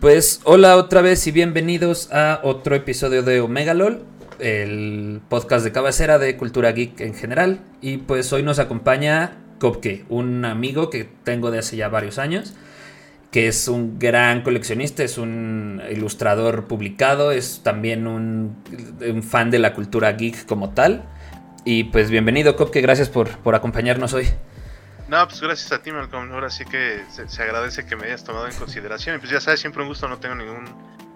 Pues hola otra vez y bienvenidos a otro episodio de Omega LOL, el podcast de cabecera de cultura geek en general. Y pues hoy nos acompaña Kopke, un amigo que tengo de hace ya varios años, que es un gran coleccionista, es un ilustrador publicado, es también un, fan de la cultura geek como tal. Y pues bienvenido Kopke, gracias por, por acompañarnos hoy. No, pues gracias a ti, Malcolm. Ahora sí que se, agradece que me hayas tomado en consideración. Y pues ya sabes, siempre un gusto, no tengo ningún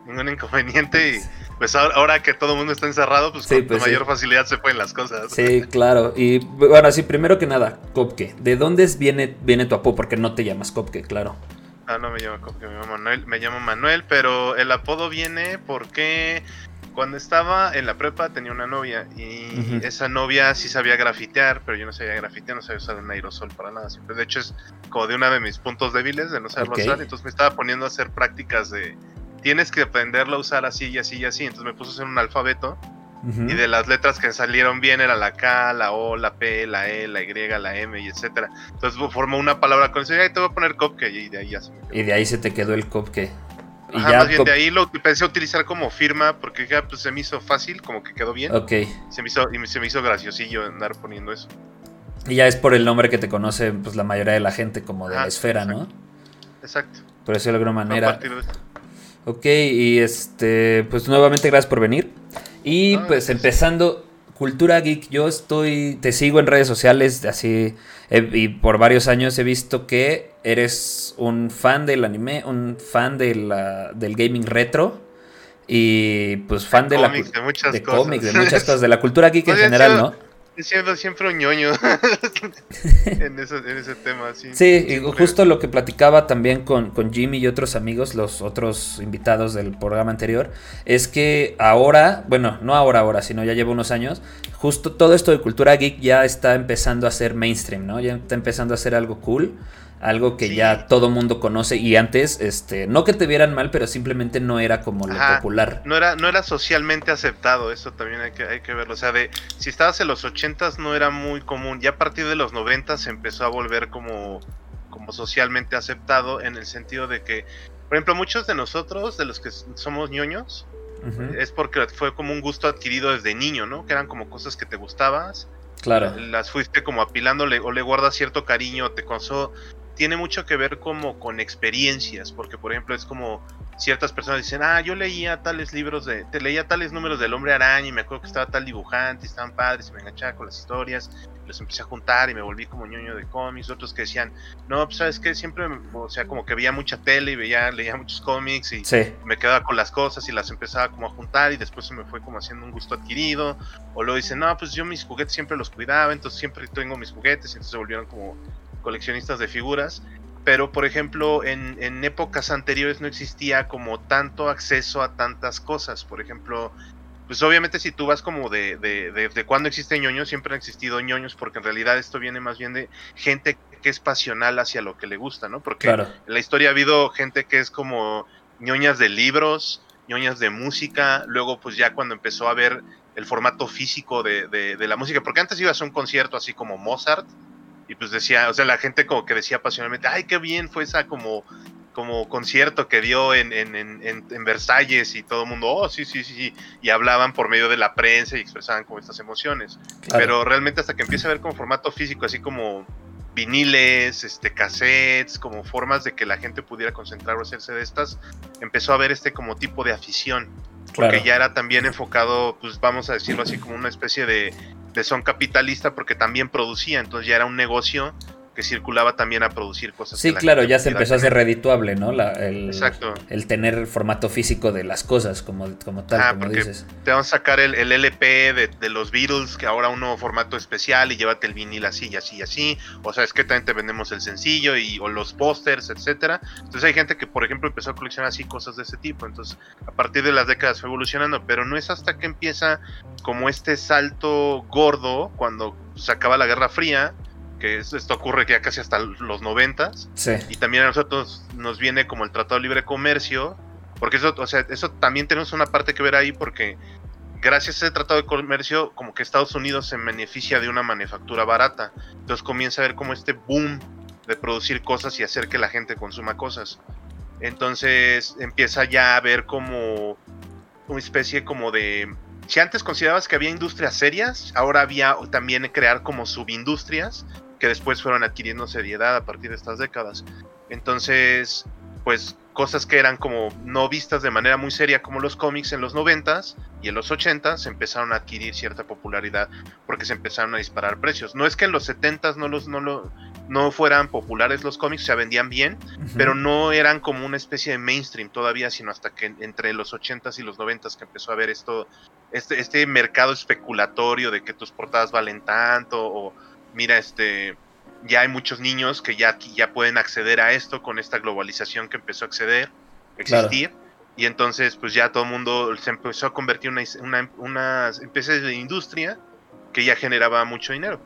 ningún inconveniente. Y pues ahora, que todo el mundo está encerrado, pues con pues mayor facilidad se pueden las cosas. Sí, claro. Y bueno, sí, primero que nada, Kopke. ¿De dónde viene, viene tu apodo? Porque no te llamas Kopke, claro. Ah, no me llamo Kopke, me llamo Manuel, me llamo Manuel, pero el apodo viene porque cuando estaba en la prepa tenía una novia y esa novia sí sabía grafitear, pero yo no sabía grafitear, no sabía usar un aerosol para nada. Siempre, de hecho es como de uno de mis puntos débiles de no saber usar, entonces me estaba poniendo a hacer prácticas de tienes que aprenderlo a usar así y así y así, entonces me puso a hacer un alfabeto y de las letras que salieron bien era la K, la O, la P, la E, la Y, la M y etcétera. Entonces formó una palabra con eso y ahí te voy a poner copke y de ahí ya se me quedó. Y de ahí se te quedó el copke. Ajá, más bien de ahí lo empecé a utilizar como firma porque ya pues, se me hizo fácil, como que quedó bien. Ok. Se me hizo, y se me hizo graciosillo andar poniendo eso. Y ya es por el nombre que te conoce pues, la mayoría de la gente, como de la esfera, ¿no? Exacto. Por eso de alguna manera. Ok, y este, pues nuevamente gracias por venir. Y pues empezando, Cultura Geek, yo estoy, te sigo en redes sociales, así, y por varios años he visto que eres un fan del anime, un fan de la, del gaming retro, y pues fan de, la de muchas de cómics, de muchas cosas, de la cultura geek en general, ¿no? Siendo siempre un ñoño en, ese, tema. Sí, sí justo lo que platicaba también con, con, Jimmy y otros amigos, los otros invitados del programa anterior, es que ahora, bueno, no ahora, ahora, sino ya lleva unos años, justo todo esto de cultura geek ya está empezando a ser mainstream, ¿no? Ya está empezando a ser algo cool algo que ya todo mundo conoce y antes, este, no que te vieran mal, pero simplemente no era como lo popular. No era, no era socialmente aceptado, eso también hay que, hay que verlo. O sea, de si estabas en los ochentas no era muy común, ya a partir de los noventas se empezó a volver como, como socialmente aceptado en el sentido de que, por ejemplo, muchos de nosotros, de los que somos ñoños, es porque fue como un gusto adquirido desde niño, ¿no? Que eran como cosas que te gustabas. Claro. Las fuiste como apilándole o le guardas cierto cariño, te causó tiene mucho que ver como con experiencias, porque por ejemplo es como ciertas personas dicen, ah, yo leía tales libros de, te leía tales números del hombre araña y me acuerdo que estaba tal dibujante, y estaban padres, y me enganchaba con las historias, los empecé a juntar y me volví como ñoño de cómics, otros que decían, no, pues sabes que siempre, o sea, como que veía mucha tele y veía, leía muchos cómics y me quedaba con las cosas y las empezaba como a juntar y después se me fue como haciendo un gusto adquirido, o luego dicen, no, pues yo mis juguetes siempre los cuidaba, entonces siempre tengo mis juguetes y entonces se volvieron como coleccionistas de figuras, pero por ejemplo en, épocas anteriores no existía como tanto acceso a tantas cosas, por ejemplo, pues obviamente si tú vas como de, de, de, cuando existe ñoños, siempre han existido ñoños, porque en realidad esto viene más bien de gente que es pasional hacia lo que le gusta, ¿no? Porque en la historia ha habido gente que es como ñoñas de libros, ñoñas de música, luego pues ya cuando empezó a ver el formato físico de, de, la música, porque antes ibas a un concierto así como Mozart, y pues decía, o sea, la gente como que decía apasionadamente, ay, qué bien fue esa como, como concierto que dio en, en, en, Versalles y todo el mundo, oh, sí, sí, sí, sí, y hablaban por medio de la prensa y expresaban como estas emociones. Pero realmente hasta que empieza a ver como formato físico, así como viniles, este, cassettes, como formas de que la gente pudiera concentrar o hacerse de estas, empezó a ver este como tipo de afición. Porque ya era también enfocado, pues vamos a decirlo así, como una especie de de son capitalista porque también producía, entonces ya era un negocio que circulaba también a producir cosas. Sí, claro, ya se empezó a hacer redituable, ¿no? el, Exacto. El tener el formato físico de las cosas, como, como tal, como dices. Te van a sacar el, LP de, los Beatles, que ahora un nuevo formato especial, y llévate el vinil así y así y así. O sea, es que también te vendemos el sencillo y, o los pósters, etcétera. Entonces hay gente que, por ejemplo, empezó a coleccionar así cosas de ese tipo. Entonces, a partir de las décadas fue evolucionando, pero no es hasta que empieza como este salto gordo cuando se acaba la Guerra Fría esto ocurre ya casi hasta los noventas. Y también a nosotros nos viene como el Tratado de Libre Comercio, porque eso, o sea, eso también tenemos una parte que ver ahí porque gracias a ese Tratado de Comercio como que Estados Unidos se beneficia de una manufactura barata. Entonces comienza a ver como este boom de producir cosas y hacer que la gente consuma cosas. Entonces empieza ya a ver como una especie como de... Si antes considerabas que había industrias serias, ahora había también crear como subindustrias que después fueron adquiriendo seriedad a partir de estas décadas. Entonces, pues cosas que eran como no vistas de manera muy seria como los cómics en los 90s y en los 80s empezaron a adquirir cierta popularidad porque se empezaron a disparar precios. No es que en los 70s no los no lo no fueran populares los cómics, se vendían bien, pero no eran como una especie de mainstream todavía, sino hasta que entre los 80s y los 90s que empezó a haber esto este este mercado especulatorio de que tus portadas valen tanto o mira este ya hay muchos niños que ya, ya pueden acceder a esto con esta globalización que empezó a acceder, existir. Y entonces, pues ya todo el mundo se empezó a convertir en una, una, una especie de industria que ya generaba mucho dinero.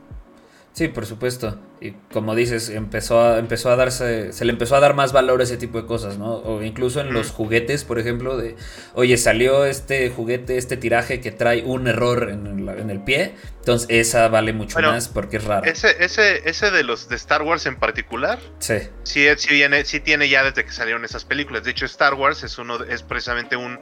Sí, por supuesto. Y como dices, empezó a, empezó a darse, se le empezó a dar más valor a ese tipo de cosas, ¿no? O incluso en los juguetes, por ejemplo, de, oye, salió este juguete, este tiraje que trae un error en, en el pie, entonces esa vale mucho más porque es raro. Ese, ese, ese de los de Star Wars en particular, sí. Sí, sí, viene, sí tiene ya desde que salieron esas películas. De hecho, Star Wars es uno, es precisamente un,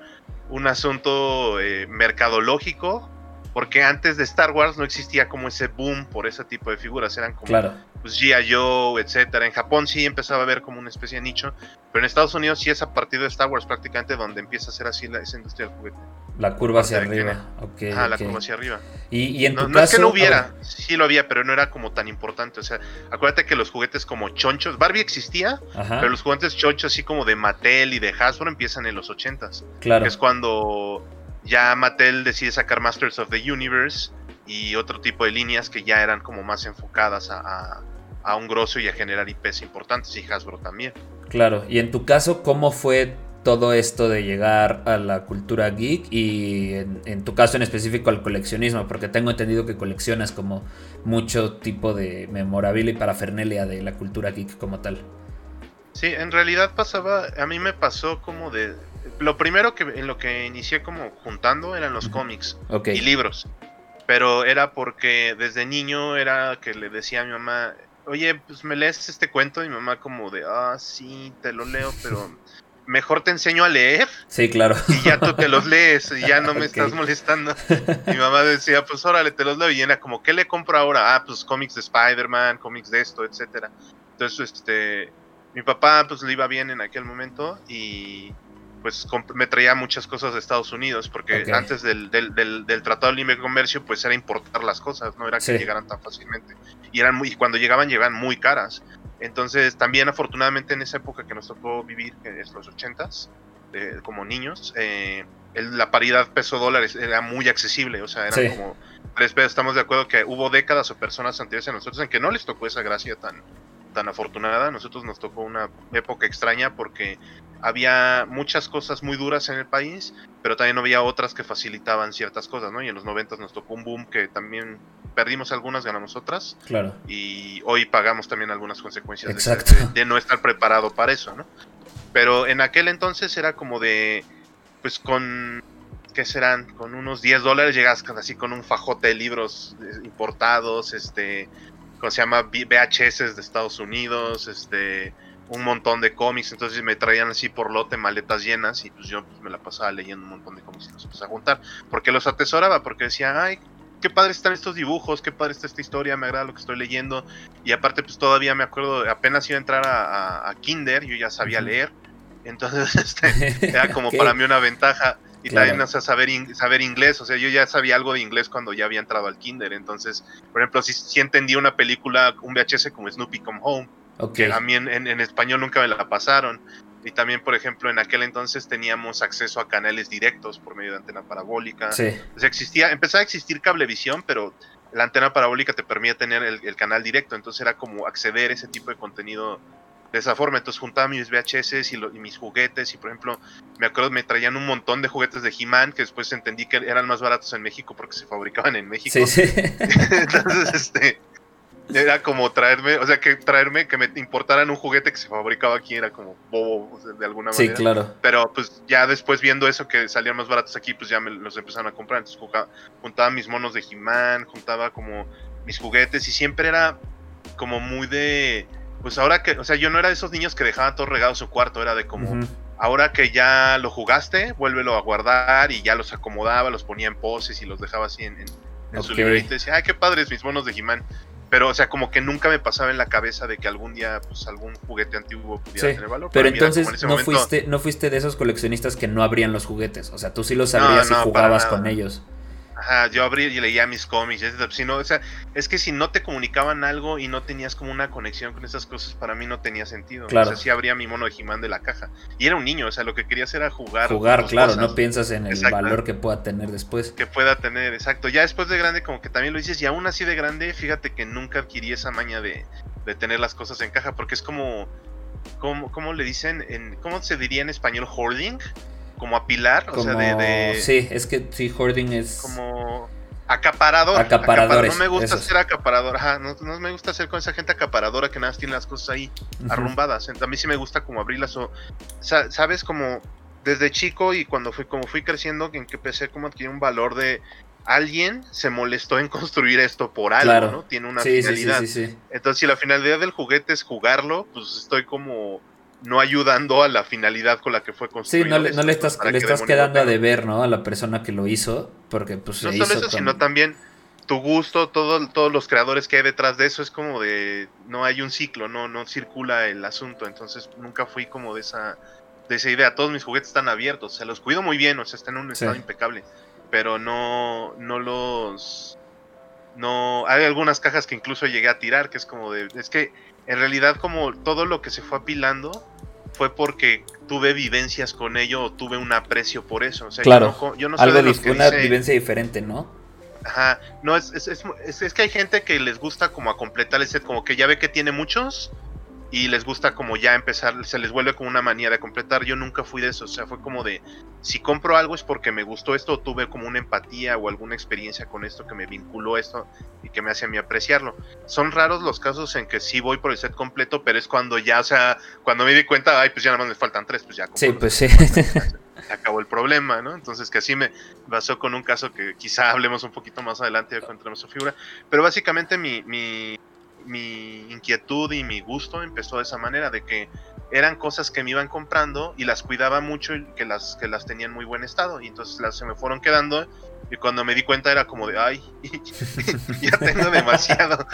un asunto eh, mercadológico porque antes de Star Wars no existía como ese boom por ese tipo de figuras, eran como claro. pues, G.I. Joe, etcétera. En Japón sí empezaba a ver como una especie de nicho, pero en Estados Unidos sí es a partir de Star Wars prácticamente donde empieza a ser así la, esa industria del juguete. La curva hacia arriba, okay, Ah, la curva hacia arriba. Y, y en no, tu no caso, es que no hubiera, sí lo había, pero no era como tan importante. O sea, acuérdate que los juguetes como chonchos, Barbie existía, Ajá, pero los juguetes chonchos así como de Mattel y de Hasbro empiezan en los 80s. claro. que es cuando ya Mattel decide sacar Masters of the Universe y otro tipo de líneas que ya eran como más enfocadas a, a, a un grosso y a generar IPs importantes y Hasbro también. Claro, y en tu caso, ¿cómo fue todo esto de llegar a la cultura geek y en, en, tu caso en específico al coleccionismo? Porque tengo entendido que coleccionas como mucho tipo de memorabilia y parafernalia de la cultura geek como tal. Sí, en realidad pasaba, a mí me pasó como de... Lo primero que en lo que inicié como juntando eran los uh -huh. cómics okay. y libros. Pero era porque desde niño era que le decía a mi mamá, oye, pues me lees este cuento y mi mamá como de, ah, sí, te lo leo, pero mejor te enseño a leer. Sí, claro. Y ya tú te los lees y ya no me okay. estás molestando. Mi mamá decía, pues órale, te los leo. Y era como, ¿qué le compro ahora? Ah, pues cómics de Spider-Man, cómics de esto, etcétera. Entonces, este, mi papá pues le iba bien en aquel momento y pues me traía muchas cosas de Estados Unidos, porque okay. antes del, del, del, del, Tratado de Libre Comercio, pues era importar las cosas, no era que sí. llegaran tan fácilmente. Y eran muy, cuando llegaban, llegaban muy caras. Entonces, también afortunadamente en esa época que nos tocó vivir, que es los ochentas, eh, como niños, eh, el, la paridad peso-dólar era muy accesible, o sea, eran sí. como tres pesos. Estamos de acuerdo que hubo décadas o personas anteriores a nosotros en que no les tocó esa gracia tan, tan afortunada. Nosotros nos tocó una época extraña porque había muchas cosas muy duras en el país, pero también había otras que facilitaban ciertas cosas, ¿no? Y en los 90 nos tocó un boom que también perdimos algunas, ganamos otras. Claro. Y hoy pagamos también algunas consecuencias Exacto. De, de, no estar preparado para eso, ¿no? Pero en aquel entonces era como de, pues con, ¿qué serán? Con unos 10 dólares llegas así con un fajote de libros importados, este, ¿cómo se llama? VHS de Estados Unidos, este un montón de cómics, entonces me traían así por lote maletas llenas y pues yo pues, me la pasaba leyendo un montón de cómics y los empecé a juntar, porque los atesoraba, porque decía, ay, qué padre están estos dibujos, qué padre está esta historia, me agrada lo que estoy leyendo, y aparte pues todavía me acuerdo, apenas iba a entrar a, a, a Kinder, yo ya sabía leer, entonces este, era como para mí una ventaja, y claro. también o sea, saber, in, saber inglés, o sea, yo ya sabía algo de inglés cuando ya había entrado al Kinder, entonces, por ejemplo, si, si entendí una película, un VHS como Snoopy Come Home, Okay. Que a mí en, en, en, español nunca me la pasaron. Y también, por ejemplo, en aquel entonces teníamos acceso a canales directos por medio de antena parabólica. Sí. O sea, existía, empezaba a existir cablevisión, pero la antena parabólica te permitía tener el, el, canal directo. Entonces era como acceder a ese tipo de contenido de esa forma. Entonces juntaba mis VHS y, lo, y mis juguetes. Y por ejemplo, me acuerdo, me traían un montón de juguetes de He-Man que después entendí que eran más baratos en México porque se fabricaban en México. Sí, sí. entonces, este era como traerme, o sea, que traerme, que me importaran un juguete que se fabricaba aquí era como bobo, o sea, de alguna manera. Sí, claro. Pero pues ya después viendo eso que salían más baratos aquí, pues ya me los empezaron a comprar. Entonces juntaba, juntaba mis monos de He-Man, juntaba como mis juguetes y siempre era como muy de pues ahora que, o sea, yo no era de esos niños que dejaban todo regado su cuarto, era de como, ahora que ya lo jugaste, vuélvelo a guardar y ya los acomodaba, los ponía en poses y los dejaba así en, su libreta y decía, ay, qué padres mis monos de He-Man. Pero, o sea, como que nunca me pasaba en la cabeza de que algún día, pues, algún juguete antiguo pudiera tener valor. Pero entonces no, fuiste, no fuiste de esos coleccionistas que no abrían los juguetes. O sea, tú sí los abrías y jugabas con ellos. Ajá, yo abrí y leía mis cómics, o sea, es que si no te comunicaban algo y no tenías como una conexión con esas cosas, para mí no tenía sentido. Claro. O sea, sí abría mi mono de He-Man de la caja. Y era un niño, o sea, lo que querías era jugar. Jugar, claro, no piensas en el valor que pueda tener después. Que pueda tener, exacto. Ya después de grande, como que también lo dices, y aún así de grande, fíjate que nunca adquirí esa maña de, de tener las cosas en caja, porque es como, como, ¿cómo le dicen? En, ¿Cómo se diría en español? Hoarding como apilar, o sea, de, Sí, es que sí, hoarding es... Como acaparador. Acaparadores. No me gusta ser acaparador, ajá, no, me gusta ser con esa gente acaparadora que nada más tiene las cosas ahí arrumbadas. A mí sí me gusta como abrirlas o, sabes, como desde chico y cuando fui, como fui creciendo, en que empecé como a adquirir un valor de alguien se molestó en construir esto por algo, ¿no? Tiene una finalidad. Entonces, si la finalidad del juguete es jugarlo, pues estoy como no ayudando a la finalidad con la que fue construido. Sí, no le, no le estás, le estás quedando a deber, ¿no? A la persona que lo hizo, porque pues No solo eso, sino también tu gusto, todo, todos los creadores que hay detrás de eso es como de, no hay un ciclo, no, no circula el asunto, entonces nunca fui como de esa, de esa idea, todos mis juguetes están abiertos, o sea, los cuido muy bien, o sea, están en un estado impecable, pero no, no los, no, hay algunas cajas que incluso llegué a tirar, que es como de, es que en realidad como todo lo que se fue apilando fue porque tuve vivencias con ello o tuve un aprecio por eso. O sea, claro, yo no, soy de los que una vivencia diferente, ¿no? Ajá, no, es, es, es, es, que hay gente que les gusta como a completar el set, como que ya ve que tiene muchos y les gusta como ya empezar, se les vuelve como una manía de completar. Yo nunca fui de eso, o sea, fue como de, si compro algo es porque me gustó esto, o tuve como una empatía o alguna experiencia con esto que me vinculó esto y que me hace a mí apreciarlo. Son raros los casos en que sí voy por el set completo, pero es cuando ya, o sea, cuando me di cuenta, ay, pues ya nada más me faltan tres, pues ya. Sí, pues sí. acabó el problema, ¿no? Entonces que así me pasó con un caso que quizá hablemos un poquito más adelante contra su figura, pero básicamente mi, mi mi inquietud y mi gusto empezó de esa manera, de que eran cosas que me iban comprando y las cuidaba mucho y que las, que las tenía en muy buen estado. Y entonces las, se me fueron quedando y cuando me di cuenta era como de, ay, ya tengo demasiado.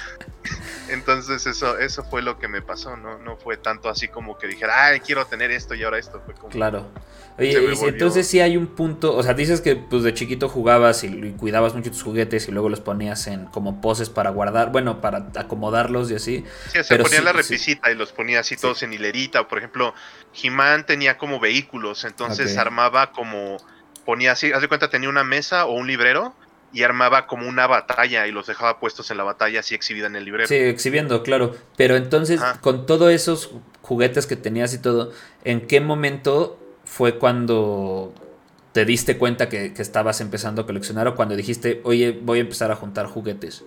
Entonces eso, eso fue lo que me pasó, ¿no? No fue tanto así como que dijera, ay, quiero tener esto y ahora esto. Fue como, claro. Oye, entonces sí hay un punto, o sea, dices que pues de chiquito jugabas y, cuidabas mucho tus juguetes y luego los ponías en como poses para guardar, bueno, para acomodarlos y así. Sí, se ponía la repisita y los ponía así todos en hilerita. Por ejemplo, He-Man tenía como vehículos, entonces armaba como ponía así, haz de cuenta, tenía una mesa o un librero y armaba como una batalla y los dejaba puestos en la batalla así exhibida en el librero. Sí, exhibiendo, claro. Pero entonces, con todos esos juguetes que tenías y todo, ¿en qué momento fue cuando te diste cuenta que, que estabas empezando a coleccionar o cuando dijiste, oye, voy a empezar a juntar juguetes?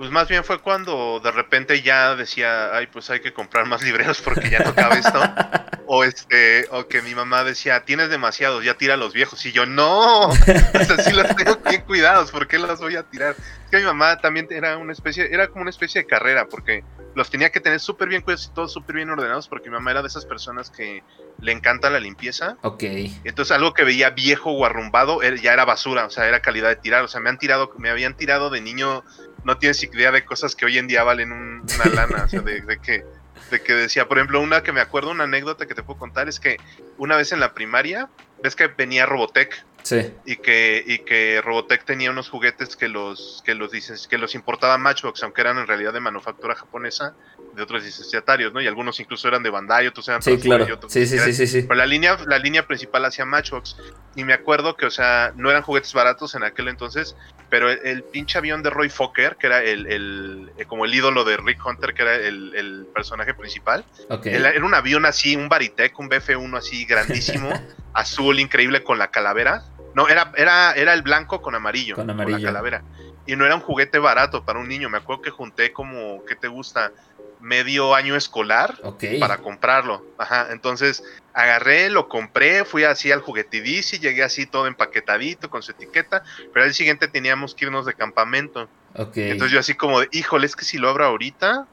Pues más bien fue cuando de repente ya decía, ay, pues hay que comprar más libreros porque ya no cabe esto. o este, o que mi mamá decía, tienes demasiados, ya tira los viejos. Y yo, no, o sea, sí los tengo bien cuidados, ¿por qué los voy a tirar? Es que mi mamá también era una especie, era como una especie de carrera, porque los tenía que tener súper bien cuidados y todos súper bien ordenados, porque mi mamá era de esas personas que le encanta la limpieza. Ok. Entonces algo que veía viejo o arrumbado ya era basura, o sea, era calidad de tirar. O sea, me han tirado, me habían tirado de niño no tienes idea de cosas que hoy en día valen una lana, o sea, de, que, de que decía, por ejemplo, una que me acuerdo, una anécdota que te puedo contar es que una vez en la primaria, ves que venía Robotech. Sí. Y que, y que Robotech tenía unos juguetes que los, que los dices, que los importaba Matchbox, aunque eran en realidad de manufactura japonesa, de otros licenciatarios, ¿no? Y algunos incluso eran de Bandai, otros eran sí, claro. sí, sí, sí, sí, Pero la línea, la línea principal hacía Matchbox. Y me acuerdo que, o sea, no eran juguetes baratos en aquel entonces, pero el, pinche avión de Roy Fokker, que era el, el, eh, como el ídolo de Rick Hunter, que era el, el personaje principal, era, un avión así, un Baritec, un BF-1 así grandísimo, azul, increíble, con la calavera. No, era, era, era el blanco con amarillo, con amarillo. la calavera. Y no era un juguete barato para un niño. Me acuerdo que junté como, ¿qué te gusta? medio año escolar para comprarlo. Ajá, entonces agarré, lo compré, fui así al juguetidici, llegué así todo empaquetadito con su etiqueta, pero al siguiente teníamos que irnos de campamento. Entonces yo así como de, híjole, es que si lo abro ahorita,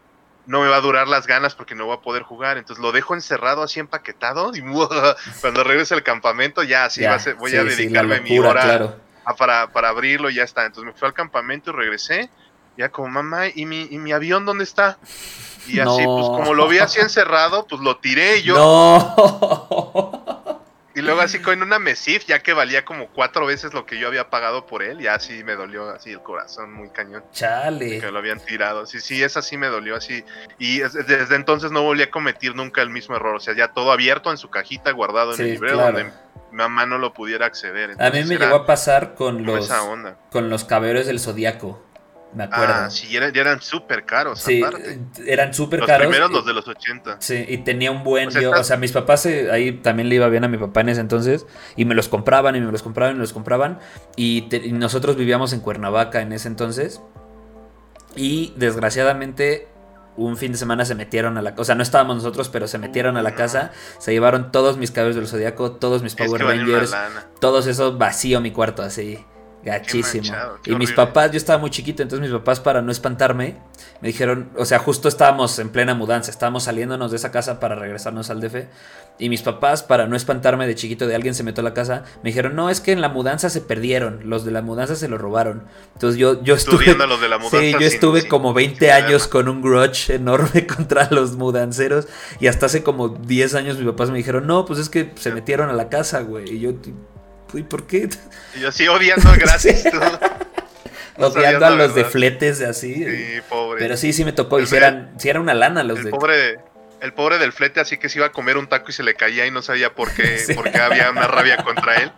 no me va a durar las ganas porque no voy a poder jugar. Entonces lo dejo encerrado así empaquetado y cuando regrese al campamento ya así va a ser, voy a dedicarme mi hora para, para abrirlo y ya está. Entonces me fui al campamento y regresé. Ya como mamá, ¿y mi, y mi avión dónde está? Y así, pues como lo vi así encerrado, pues lo tiré yo. No. Y luego así con una Mesif, ya que valía como cuatro veces lo que yo había pagado por él, ya así me dolió así el corazón muy cañón. Chale. Que lo habían tirado. Sí, sí, esa sí me dolió así. Y desde entonces no volví a cometer nunca el mismo error. O sea, ya todo abierto en su cajita, guardado en el librero donde mi mamá no lo pudiera acceder. a mí me llegó a pasar con los, con los caballeros del zodiaco me acuerdo. Ah, sí, ya eran, súper caros. Sí, eran súper caros. Los primeros, los de los 80. Sí, y tenía un buen. O sea, mis papás, eh, ahí también le iba bien a mi papá en ese entonces. Y me los compraban, y me los compraban, y me los compraban. Y, nosotros vivíamos en Cuernavaca en ese entonces. Y desgraciadamente, un fin de semana se metieron a la. O sea, no estábamos nosotros, pero se metieron a la casa. Se llevaron todos mis cabellos del zodiaco, todos mis Power Rangers. Todos esos vacío mi cuarto, así. Gachísimo. y mis papás, yo estaba muy chiquito, entonces mis papás, para no espantarme, me dijeron, o sea, justo estábamos en plena mudanza, estábamos saliéndonos de esa casa para regresarnos al DF. Y mis papás, para no espantarme de chiquito de alguien se metió a la casa, me dijeron, no, es que en la mudanza se perdieron, los de la mudanza se lo robaron. Entonces yo, yo estuve... sí, yo estuve como 20 años con un grudge enorme contra los mudanceros. Y hasta hace como 10 años mis papás me dijeron, no, pues es que se metieron a la casa, güey. Y yo, ¿Y por qué? Yo sí odiando gracias. odiando a los de fletes así. Sí, pobre. Pero sí, sí me tocó. Y si, eran, si era una lana los el de. Pobre, el pobre del flete, así que se iba a comer un taco y se le caía y no sabía por qué, había una rabia contra él.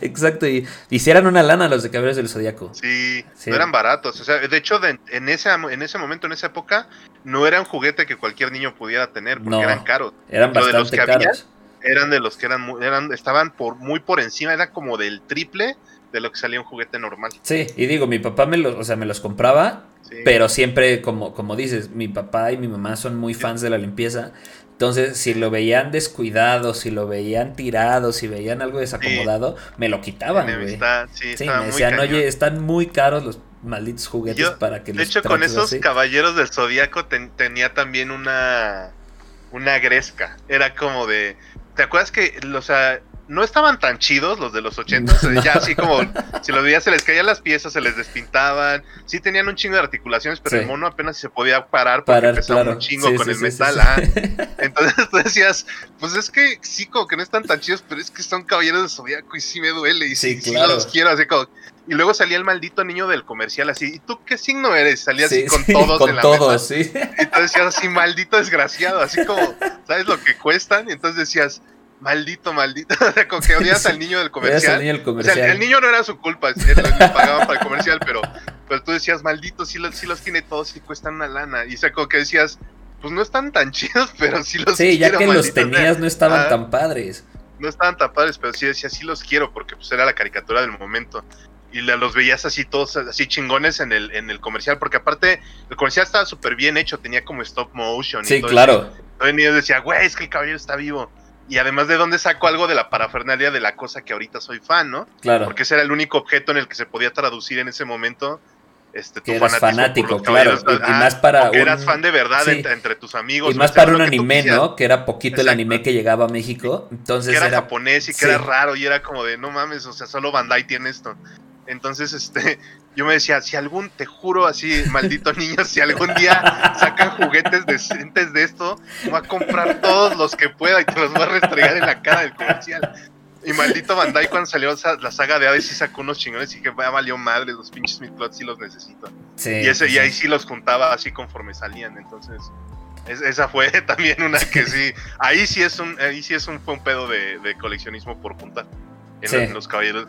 Exacto, y hicieran una lana los de Caballeros del Zodíaco. Sí, no eran baratos. O sea, de hecho, en, ese, en ese momento, en esa época, no era un juguete que cualquier niño pudiera tener porque eran caros. Eran bastante caros eran de los que eran, eran estaban por muy por encima, era como del triple de lo que salía un juguete normal. Sí, y digo, mi papá me los, o sea, me los compraba, pero siempre, como, como dices, mi papá y mi mamá son muy fans de la limpieza. Entonces, si lo veían descuidado, si lo veían tirado, si veían algo desacomodado, me lo quitaban, güey. Sí, me decían, oye, están muy caros los malditos juguetes para que De hecho, con esos caballeros del zodiaco tenía también una una gresca. Era como de ¿Te acuerdas que, o sea, no estaban tan chidos los de los 80? Ya así como, si los veías se les caían las piezas, se les despintaban. Sí tenían un chingo de articulaciones, pero el mono apenas se podía parar porque pesaba un chingo con el metal. ¿ah? Entonces tú decías, pues es que sí, como que no están tan chidos, pero es que son caballeros de zodiaco y sí me duele y sí, los quiero, así como... Y luego salía el maldito niño del comercial así, ¿y tú qué signo eres? Salía así con todos con en la todos, Sí. Entonces decías así, maldito desgraciado, así como, ¿sabes lo que cuestan? Y entonces decías, maldito, maldito. O sea, como que odias al niño del comercial. Niño O sea, el niño no era su culpa, le pagaban para el comercial, pero, pero tú decías, maldito, sí los, sí los tiene todos y cuestan una lana. Y o sea, como que decías, pues no están tan chidos, pero sí los Sí, ya que los tenías no estaban tan padres. No estaban tan padres, pero sí decía, sí los quiero, porque pues era la caricatura del momento. Y los veías así todos, así chingones en el, en el comercial, porque aparte el comercial estaba súper bien hecho, tenía como stop motion. Sí, claro. Entonces yo decía, güey, es que el caballero está vivo y además de dónde saco algo de la parafernalia de la cosa que ahorita soy fan, ¿no? Claro. Porque ese era el único objeto en el que se podía traducir en ese momento. Este, tu fanático, claro. Y, más para. Un... eras fan de verdad entre, tus amigos. Y más para un anime, ¿no? Que era poquito el anime que llegaba a México. Entonces que era, japonés y que era raro y era como de no mames, o sea, solo Bandai tiene esto. Entonces, este, yo me decía, si algún, te juro así, maldito niño, si algún día sacan juguetes decentes de esto, voy a comprar todos los que pueda y te los voy a restregar en la cara del comercial. Y maldito Bandai cuando salió la saga de Hades sí sacó unos chingones y que ya valió madre, los pinches Midplots sí los necesito. y, ese, y ahí sí los juntaba así conforme salían, entonces... esa fue también una que sí, ahí sí es un, ahí sí es un, fue un pedo de, de coleccionismo por juntar en, los caballeros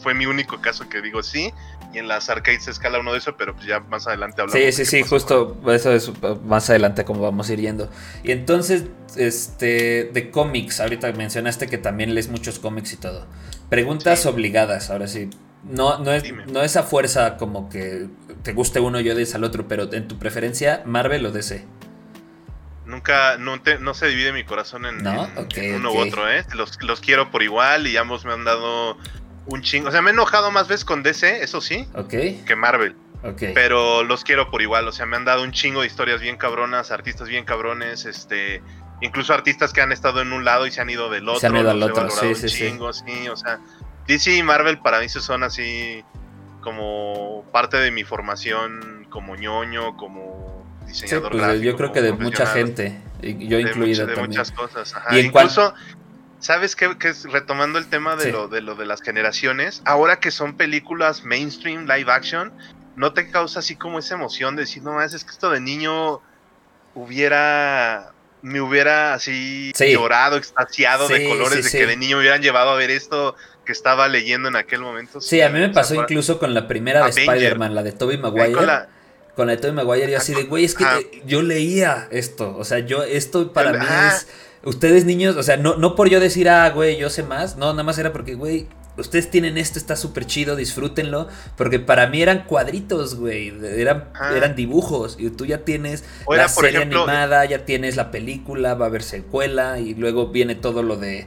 fue mi único caso que digo sí y en las arcades se escala uno de eso pero pues ya más adelante hablamos sí sí sí justo eso es más adelante como vamos a ir yendo. Y entonces este de cómics ahorita mencionaste que también lees muchos cómics y todo. Preguntas obligadas ahora sí. No, no, es, no es a fuerza como que te guste uno y odies al otro, pero en tu preferencia, Marvel o DC. Nunca, no, no se divide mi corazón en, uno u otro, ¿eh? Los, los, quiero por igual y ambos me han dado un chingo. O sea, me he enojado más veces con DC, eso sí, que Marvel. Pero los quiero por igual, o sea, me han dado un chingo de historias bien cabronas, artistas bien cabrones, este, incluso artistas que han estado en un lado y se han ido del otro. Se han ido al otro, sí, sí, chingo, sí. o sea, DC y Marvel para mí son así como parte de mi formación como ñoño, como diseñador pues, Yo creo que de mucha gente, yo incluido de, de muchas cosas, ajá. Y incluso... ¿Sabes qué, es retomando el tema de, lo, de lo de las generaciones? Ahora que son películas mainstream, live action, ¿no te causa así como esa emoción de decir, no más, es que esto de niño hubiera, me hubiera así llorado, extasiado de colores, de que de niño me hubieran llevado a ver esto que estaba leyendo en aquel momento? Sí, a mí me pasó incluso con la primera de Spider-Man, la de Tobey Maguire. Con la, con la de Tobey Maguire, y así de, güey, es que yo leía esto, o sea, yo, esto para mí es Ustedes niños, o sea, no, no por yo decir, ah, güey, yo sé más, no, nada más era porque, güey, ustedes tienen esto, está súper chido, disfrútenlo, porque para mí eran cuadritos, güey, eran, eran dibujos, y tú ya tienes la serie animada, ya tienes la película, va a haber secuela, y luego viene todo lo de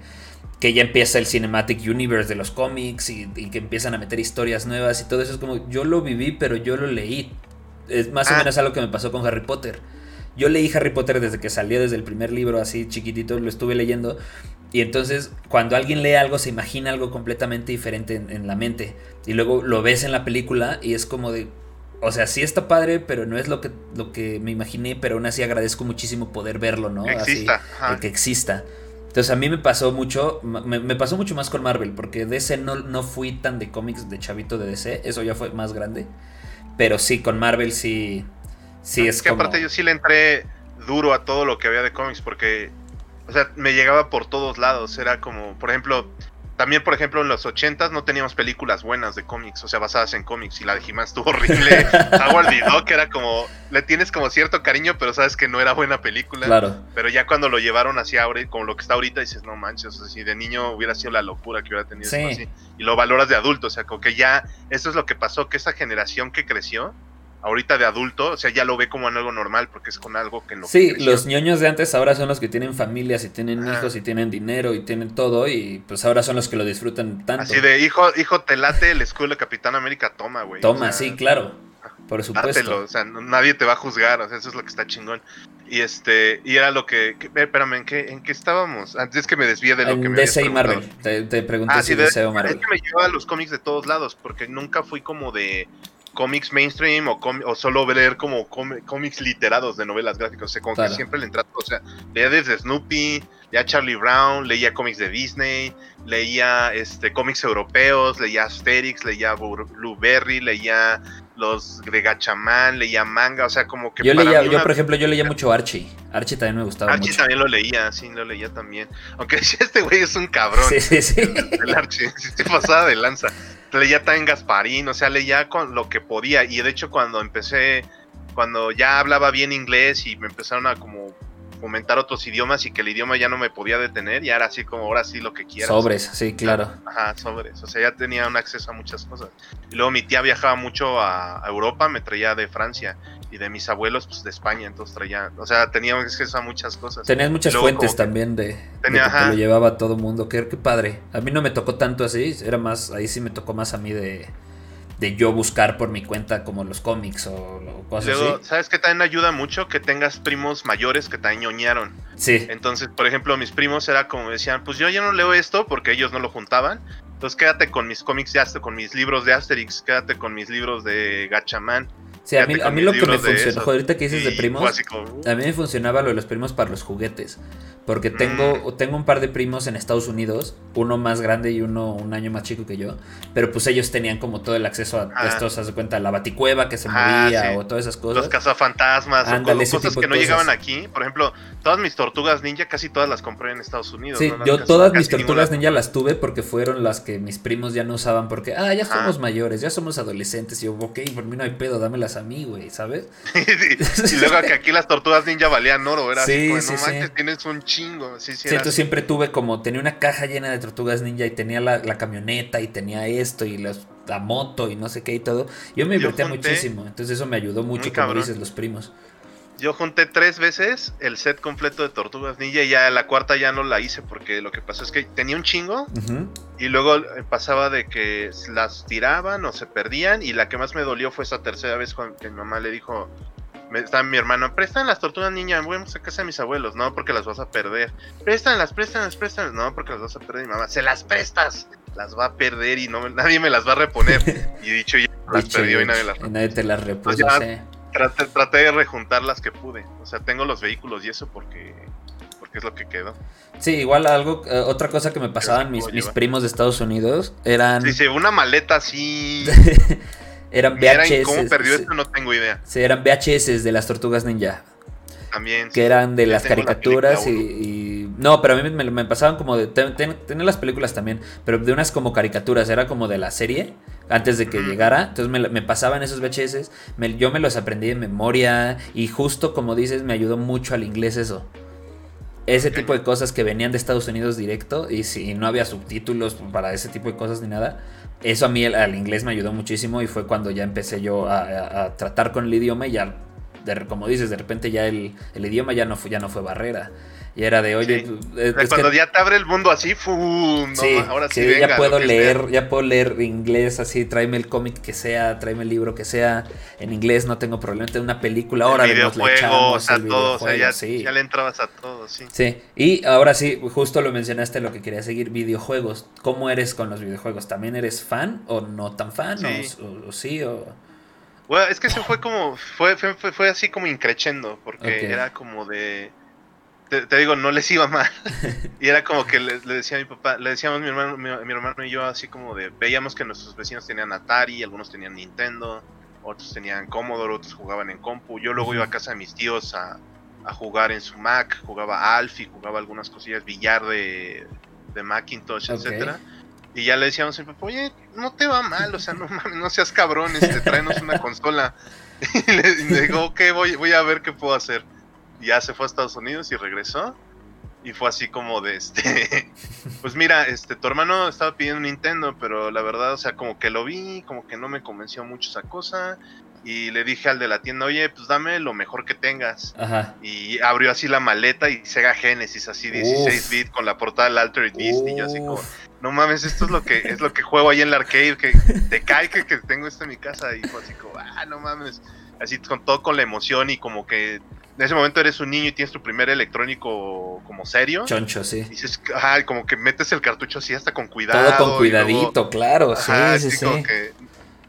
que ya empieza el Cinematic Universe de los cómics y, que empiezan a meter historias nuevas y todo eso es como, yo lo viví, pero yo lo leí. Es más o ah. menos algo que me pasó con Harry Potter. Yo leí Harry Potter desde que salió, desde el primer libro, así chiquitito, lo estuve leyendo. Y entonces, cuando alguien lee algo, se imagina algo completamente diferente en, la mente. Y luego lo ves en la película y es como de. O sea, sí está padre, pero no es lo que, lo que me imaginé, pero aún así agradezco muchísimo poder verlo, ¿no? Exista, así, que exista. Entonces a mí me pasó mucho, me, pasó mucho más con Marvel, porque DC no, no fui tan de cómics de chavito de DC, eso ya fue más grande. Pero sí, con Marvel sí, Sí, es, que aparte yo sí le entré duro a todo lo que había de cómics porque, o sea, me llegaba por todos lados. Era como, por ejemplo, también, por ejemplo, en los 80 no teníamos películas buenas de cómics, o sea, basadas en cómics. Y la de he estuvo horrible. Howard the que era como, le tienes como cierto cariño, pero sabes que no era buena película. Claro. Pero ya cuando lo llevaron así ahora, como lo que está ahorita, dices, no manches, o sea, si de niño hubiera sido la locura que hubiera tenido así. Y lo valoras de adulto, o sea, como que ya, eso es lo que pasó, que esa generación que creció, ahorita de adulto, o sea, ya lo ve como en algo normal porque es con algo que no. Sí, los ñoños de antes ahora son los que tienen familias y tienen hijos y tienen dinero y tienen todo y pues ahora son los que lo disfrutan tanto. Así de, hijo, hijo, te late el escudo de Capitán América, toma, güey. Toma, sí, claro. Por supuesto. o sea, nadie te va a juzgar, o sea, eso es lo que está chingón. Y este, y era lo que, eh, espérame, ¿en qué, ¿en qué estábamos? Antes es que me desvíe de lo que me DC y Marvel, te, te pregunté ah, si DC o Marvel. Es que me lleva a los cómics de todos lados, porque nunca fui como de cómics mainstream o, o solo leer como cómics literados de novelas gráficas. O sea, como que siempre le entraba, o sea, leía desde Snoopy, leía Charlie Brown, leía cómics de Disney, leía este cómics europeos, leía Asterix, leía Blueberry, leía los de Gachamán, leía manga, o sea, como que yo leía, yo por ejemplo, yo leía mucho Archie. Archie también me gustaba Archie también lo leía, sí, lo leía también. Aunque este güey es un cabrón. Sí, sí, sí. El, Archie, si te pasaba de lanza leía también Gasparín, o sea, leía con lo que podía. Y de hecho, cuando empecé, cuando ya hablaba bien inglés y me empezaron a como comentar otros idiomas y que el idioma ya no me podía detener, y era así como ahora sí lo que quieras. Sobres, sí, claro. Ajá, sobres. O sea, ya tenía un acceso a muchas cosas. Y luego mi tía viajaba mucho a, Europa, me traía de Francia y de mis abuelos pues de España, entonces traía, o sea, teníamos acceso a muchas cosas. Tenías muchas fuentes también de, tenía, que lo llevaba todo mundo, qué, qué padre. A mí no me tocó tanto así, era más, ahí sí me tocó más a mí de de yo buscar por mi cuenta como los cómics o, cosas Luego, así. ¿Sabes que también ayuda mucho? Que tengas primos mayores que te ñoñaron. Sí. Entonces, por ejemplo, mis primos era como decían, pues yo ya no leo esto porque ellos no lo juntaban. Entonces quédate con mis cómics de Asterix, con mis libros de Asterix, quédate con mis libros de Gachaman. Sí, a mí, a mí lo que me funcionó, ahorita que dices de primos, a mí me funcionaba lo de los primos para los juguetes. Porque tengo, mm. tengo un par de primos en Estados Unidos, uno más grande y uno un año más chico que yo, pero pues ellos tenían como todo el acceso a ah. estos, haz de cuenta, la baticueva que se ah, movía o todas esas cosas. Los cazafantasmas, o cosas que no llegaban aquí. Por ejemplo, todas mis tortugas ninja casi todas las compré en Estados Unidos. Sí, yo todas mis tortugas ninja las tuve porque fueron las que mis primos ya no usaban porque, ah, ya somos mayores, ya somos adolescentes. Y yo, ok, por mí no hay pedo, dámelas a mí, güey, ¿sabes? y luego que aquí las tortugas ninja valían oro, era así, no manches, tienes un chingo. Sí, sí, siempre tuve como, tenía una caja llena de tortugas ninja y tenía la, camioneta y tenía esto y la moto y no sé qué y todo. Yo me divertía muchísimo, entonces eso me ayudó mucho, como dices, los primos. Yo junté tres veces el set completo de Tortugas Ninja y ya la cuarta ya no la hice porque lo que pasó es que tenía un chingo y luego eh, pasaba de que las tiraban o se perdían y la que más me dolió fue esa tercera vez cuando mi mamá le dijo, está mi hermano, prestan las Tortugas Ninja, vamos a casa de mis abuelos, no porque las vas a perder. Préstanlas, préstanlas, préstanlas, no porque las vas a perder mi mamá, se las prestas, las va a perder y no nadie me las va a reponer. y dicho ya las perdió y nadie las y nadie te las repuso, traté, de rejuntar las que pude. O sea, tengo los vehículos y eso porque, porque es lo que quedó. Sí, igual algo, eh, otra cosa que me pasaban mis, mis primos de Estados Unidos eran... Sí, sí, una maleta así... eran VHS. ¿Cómo perdió esto? No tengo idea. Sí, eran VHS de las Tortugas Ninja. También. Que eran de las caricaturas y, No, pero a mí me, pasaban como de... Tenía las películas también, pero de unas como caricaturas, era como de la serie antes de que llegara. Entonces me, pasaban esos VHS, yo me los aprendí de memoria y justo como dices me ayudó mucho al inglés eso. Ese tipo de cosas que venían de Estados Unidos directo y si no había subtítulos para ese tipo de cosas ni nada, eso a mí al inglés me ayudó muchísimo y fue cuando ya empecé yo a, tratar con el idioma y ya, como dices, de repente ya el, el idioma ya no, fue, ya no fue barrera. Y era de, oye, pues, cuando ya te abre el mundo así, ¡fum! sí, ahora sí, ya puedo leer, ya puedo leer inglés así, tráeme el cómic que sea, tráeme el libro que sea, en inglés no tengo problema, tengo una película, ahora le echamos a todos, o ya, ya, le entrabas a todos, sí. Sí, y ahora sí, justo lo mencionaste lo que quería seguir, videojuegos, ¿cómo eres con los videojuegos? ¿También eres fan o no tan fan? O, sí o... Bueno, es que eso fue como, fue, fue, fue, así como increchendo, porque era como de te, digo, no les iba mal. y era como que le, decía a mi papá, le decíamos mi hermano, mi, hermano y yo así como de, veíamos que nuestros vecinos tenían Atari, algunos tenían Nintendo, otros tenían Commodore, otros jugaban en compu. Yo luego iba a casa de mis tíos a, jugar en su Mac, jugaba Alfie, jugaba algunas cosillas, billar de, de Macintosh, etcétera. Y ya le decíamos a mi papá, oye, no te va mal, o sea, no mames, no seas cabrón, este, tráenos una consola. y le, digo, ok, voy, voy a ver qué puedo hacer ya se fue a Estados Unidos y regresó. Y fue así como de este. Pues mira, este, tu hermano estaba pidiendo Nintendo, pero la verdad, o sea, como que lo vi, como que no me convenció mucho esa cosa. Y le dije al de la tienda, oye, pues dame lo mejor que tengas. Y abrió así la maleta y Sega Genesis, así 16 bits con la portada del Altered Beast. Y yo así como, no mames, esto es lo que es lo que juego ahí en la arcade, que te cae que, que tengo esto en mi casa. Y fue así como, ah, no mames. Así con todo con la emoción y como que en ese momento eres un niño y tienes tu primer electrónico como serio. Choncho, sí. Y dices, ajá, como que metes el cartucho así hasta con cuidado. Todo con cuidadito, claro, sí, sí, sí.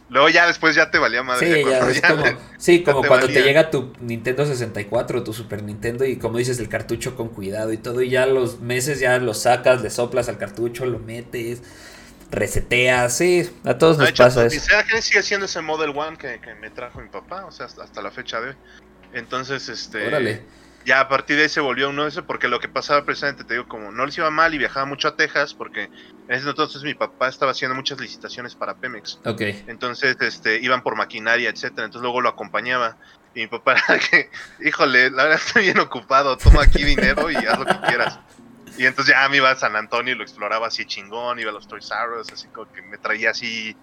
luego ya después ya te valía madre. Sí, ya, es como, sí, como cuando te llega tu Nintendo 64, tu Super Nintendo y como dices el cartucho con cuidado y todo y ya los meses ya lo sacas, le soplas al cartucho, lo metes, reseteas, sí, a todos nos pasa eso. Sigue siendo ese Model One que, que me trajo mi papá, o sea, hasta, hasta la fecha de hoy. Entonces, este. Ya a partir de ahí se volvió uno de esos, porque lo que pasaba precisamente, te digo, como no les iba mal y viajaba mucho a Texas, porque en ese entonces mi papá estaba haciendo muchas licitaciones para Pemex. Ok. Entonces, este, iban por maquinaria, etcétera. Entonces luego lo acompañaba. Y mi papá era que, híjole, la verdad estoy bien ocupado, toma aquí dinero y haz lo que quieras. Y entonces ya me iba a San Antonio y lo exploraba así chingón, iba a los Toys R así como que me traía así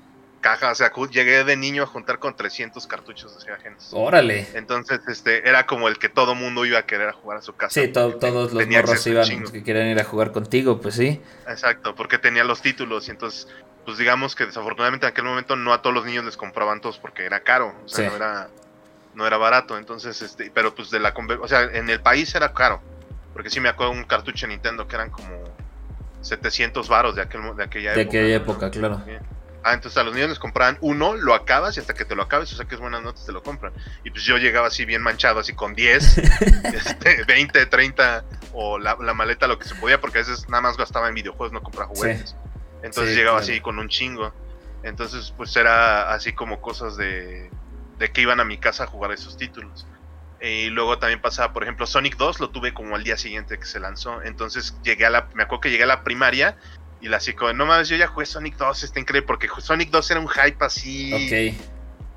caja, o sea, llegué de niño a juntar con 300 cartuchos de Sega Genesis. Órale. Entonces, este, era como el que todo mundo iba a querer a jugar a su casa. Sí, todos los morros iban que querían ir a jugar contigo, pues sí. Exacto, porque tenía los títulos y entonces, pues digamos que desafortunadamente en aquel momento no a todos los niños les compraban todos porque era caro, o sea, no era no era barato, entonces, este, pero pues de la, o sea, en el país era caro, porque sí me acuerdo un cartucho de Nintendo que eran como 700 varos de, aquel, de aquella época. De aquella época, claro. Ah, entonces a los niños les compraban uno, lo acabas y hasta que te lo acabes, o sea que es buenas notas, te lo compran. Y pues yo llegaba así bien manchado, así con 10, 20, 30 o la, maleta, lo que se podía, porque a veces nada más gastaba en videojuegos, no compraba juguetes. Entonces llegaba así con un chingo. Entonces pues era así como cosas de, de que iban a mi casa a jugar esos títulos. Y luego también pasaba, por ejemplo, Sonic 2 lo tuve como al día siguiente que se lanzó. Entonces llegué a la, me acuerdo que llegué a la primaria y la chico, no mames, yo ya jugué Sonic 2, está increíble, porque Sonic 2 era un hype así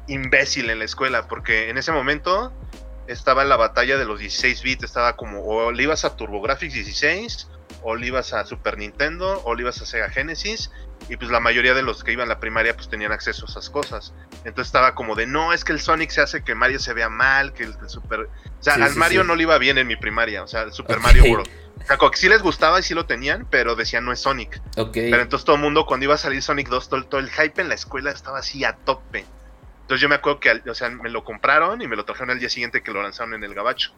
imbécil en la escuela, porque en ese momento estaba en la batalla de los 16 bits, estaba como, o le ibas a TurboGrafx 16, o le ibas a Super Nintendo, o le ibas a Sega Genesis, y pues la mayoría de los que iban a la primaria pues tenían acceso a esas cosas. Entonces estaba como de, no, es que el Sonic se hace que Mario se vea mal, que el, Super... O sea, al Mario no le iba bien en mi primaria, o sea, el Super Mario World. O sea, sí les gustaba y sí lo tenían, pero decían no es Sonic. Pero entonces todo el mundo, cuando iba a salir Sonic 2, todo, el hype en la escuela estaba así a tope. Entonces yo me acuerdo que, o sea, me lo compraron y me lo trajeron al día siguiente que lo lanzaron en el gabacho.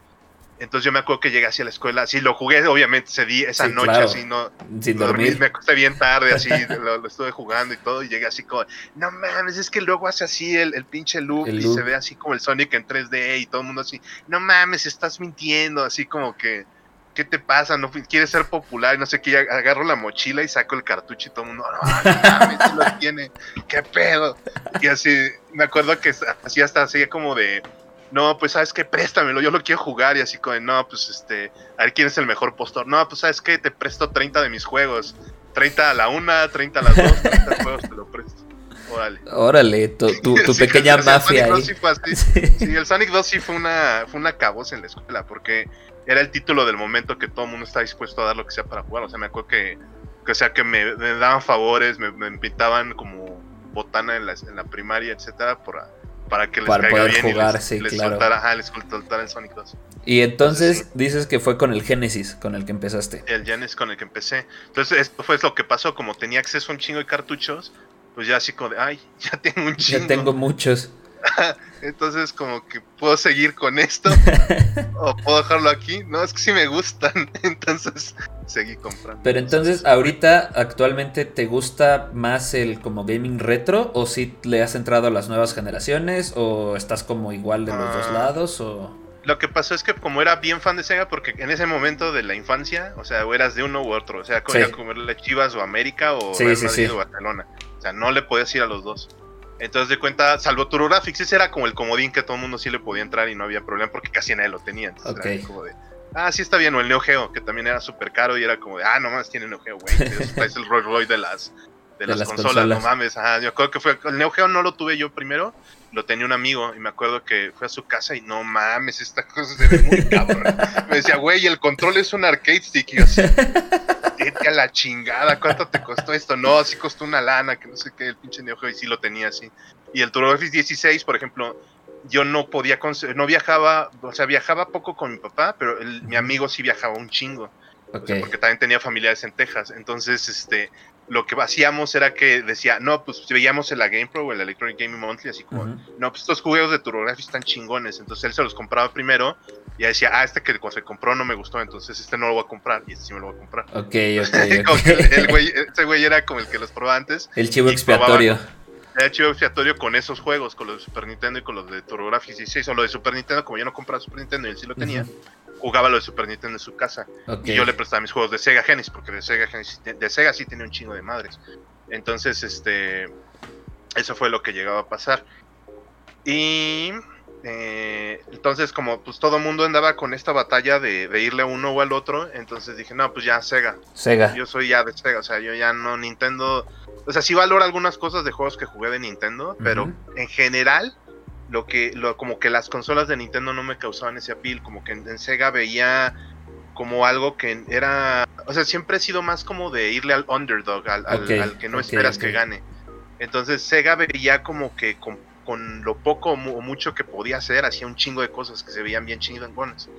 Entonces yo me acuerdo que llegué hacia la escuela, sí, lo jugué, obviamente, ese día, esa noche, así, no, Sin dormir. me acosté bien tarde, así, lo, estuve jugando y todo, y llegué así como, no mames, es que luego hace así el, el pinche loop, y se ve así como el Sonic en 3D, y todo el mundo así, no mames, estás mintiendo, así como que, ¿qué te pasa? ¿No quieres ser popular? Y no sé qué, agarro la mochila y saco el cartucho y todo el mundo, no, no mames, lo tiene, qué pedo. Y así, me acuerdo que así hasta así como de no, pues sabes que préstamelo, yo lo quiero jugar y así como, no, pues este, a ver quién es el mejor postor. No, pues sabes que te presto 30 de mis juegos. 30 a la una, 30 a las dos, 30 juegos te lo presto. Órale. Órale, tu, tu, pequeña mafia ahí. Sí, sí. el Sonic 2 sí fue una, fue una cabosa en la escuela, porque era el título del momento que todo el mundo está dispuesto a dar lo que sea para jugar. O sea, me acuerdo que, que o sea, que me, daban favores, me, me invitaban como botana en la, en la primaria, etcétera, por para que les para caiga poder bien jugar, y les, sí, les claro. soltara, ajá, les soltara el Sonic 2. Y entonces dices que fue con el Genesis con el que empezaste. El Genesis con el que empecé. Entonces esto fue lo que pasó, como tenía acceso a un chingo de cartuchos, pues ya así como de, ay, ya tengo un chingo. Ya tengo muchos. Entonces como que puedo seguir con esto o puedo dejarlo aquí. No, es que sí me gustan. Entonces seguí comprando. Pero entonces ahorita actualmente te gusta más el como gaming retro o si le has entrado a las nuevas generaciones o estás como igual de los dos Ah. lados o Lo que pasó es que como era bien fan de Sega, porque en ese momento de la infancia, o sea, o eras de uno u otro, o sea, Sí. como las Chivas o América o Sí, sí, Madrid sí. o Barcelona. O sea, no le podías ir a los dos. Entonces, de cuenta, salvo Turographics, ese era como el comodín que todo el mundo sí le podía entrar y no había problema porque casi nadie lo tenía. Entonces, era como de, ah, sí está bien, o el Neo Geo, que también era súper caro y era como de, ah, nomás tiene Neo Geo, güey. Es el Rolls Royce de las, de las, las consolas, consolas. no mames. Ajá, yo acuerdo que fue, el Neo Geo no lo tuve yo primero, lo tenía un amigo y me acuerdo que fue a su casa y no mames, esta cosa se ve muy cabrón. me decía, güey, el control es un arcade stick. Y yo así, vete a la chingada, ¿cuánto te costó esto? No, sí costó una lana, que no sé qué, el pinche Neo Geo y sí lo tenía así. Y el TurboGrafx 16, por ejemplo, yo no podía, no viajaba, o sea, viajaba poco con mi papá, pero el- mi amigo sí viajaba un chingo. O ok. sea, porque también tenía familiares en Texas. Entonces, este, lo que hacíamos era que decía, no, pues veíamos en la GamePro o el Electronic Gaming Monthly, así como, no, pues estos juegos de TurboGrafx están chingones. Entonces él se los compraba primero y decía, ah, este que se compró no me gustó, entonces este no lo voy a comprar y este sí me lo voy a comprar. Ok, ok, Como ok. que el, güey, ese güey era como el que los probaba antes. El chivo expiatorio. Era chivo expiatorio con esos juegos, con los de Super Nintendo y con los de TurboGrafx 16. O lo de Super Nintendo, como yo no compraba Super Nintendo y él sí lo tenía, jugaba lo de Super Nintendo en su casa. Y yo le prestaba mis juegos de Sega Genesis, porque de Sega Genesis, de Sega sí tenía un chingo de madres. Entonces, este, eso fue lo que llegaba a pasar. Y eh, entonces, como pues todo el mundo andaba con esta batalla de, de irle a uno o al otro, entonces dije, no, pues ya Sega. Sega. Yo soy ya de Sega, o sea, yo ya no Nintendo. O sea, sí valoro algunas cosas de juegos que jugué de Nintendo, pero en general, lo que, lo, como que las consolas de Nintendo no me causaban ese appeal, como que en, en Sega veía como algo que era. O sea, siempre he sido más como de irle al underdog, al, al- Ok, al que no esperas que gane. Entonces, Sega veía como que con, con lo poco o mu- o mucho que podía hacer, hacía un chingo de cosas que se veían bien chingones.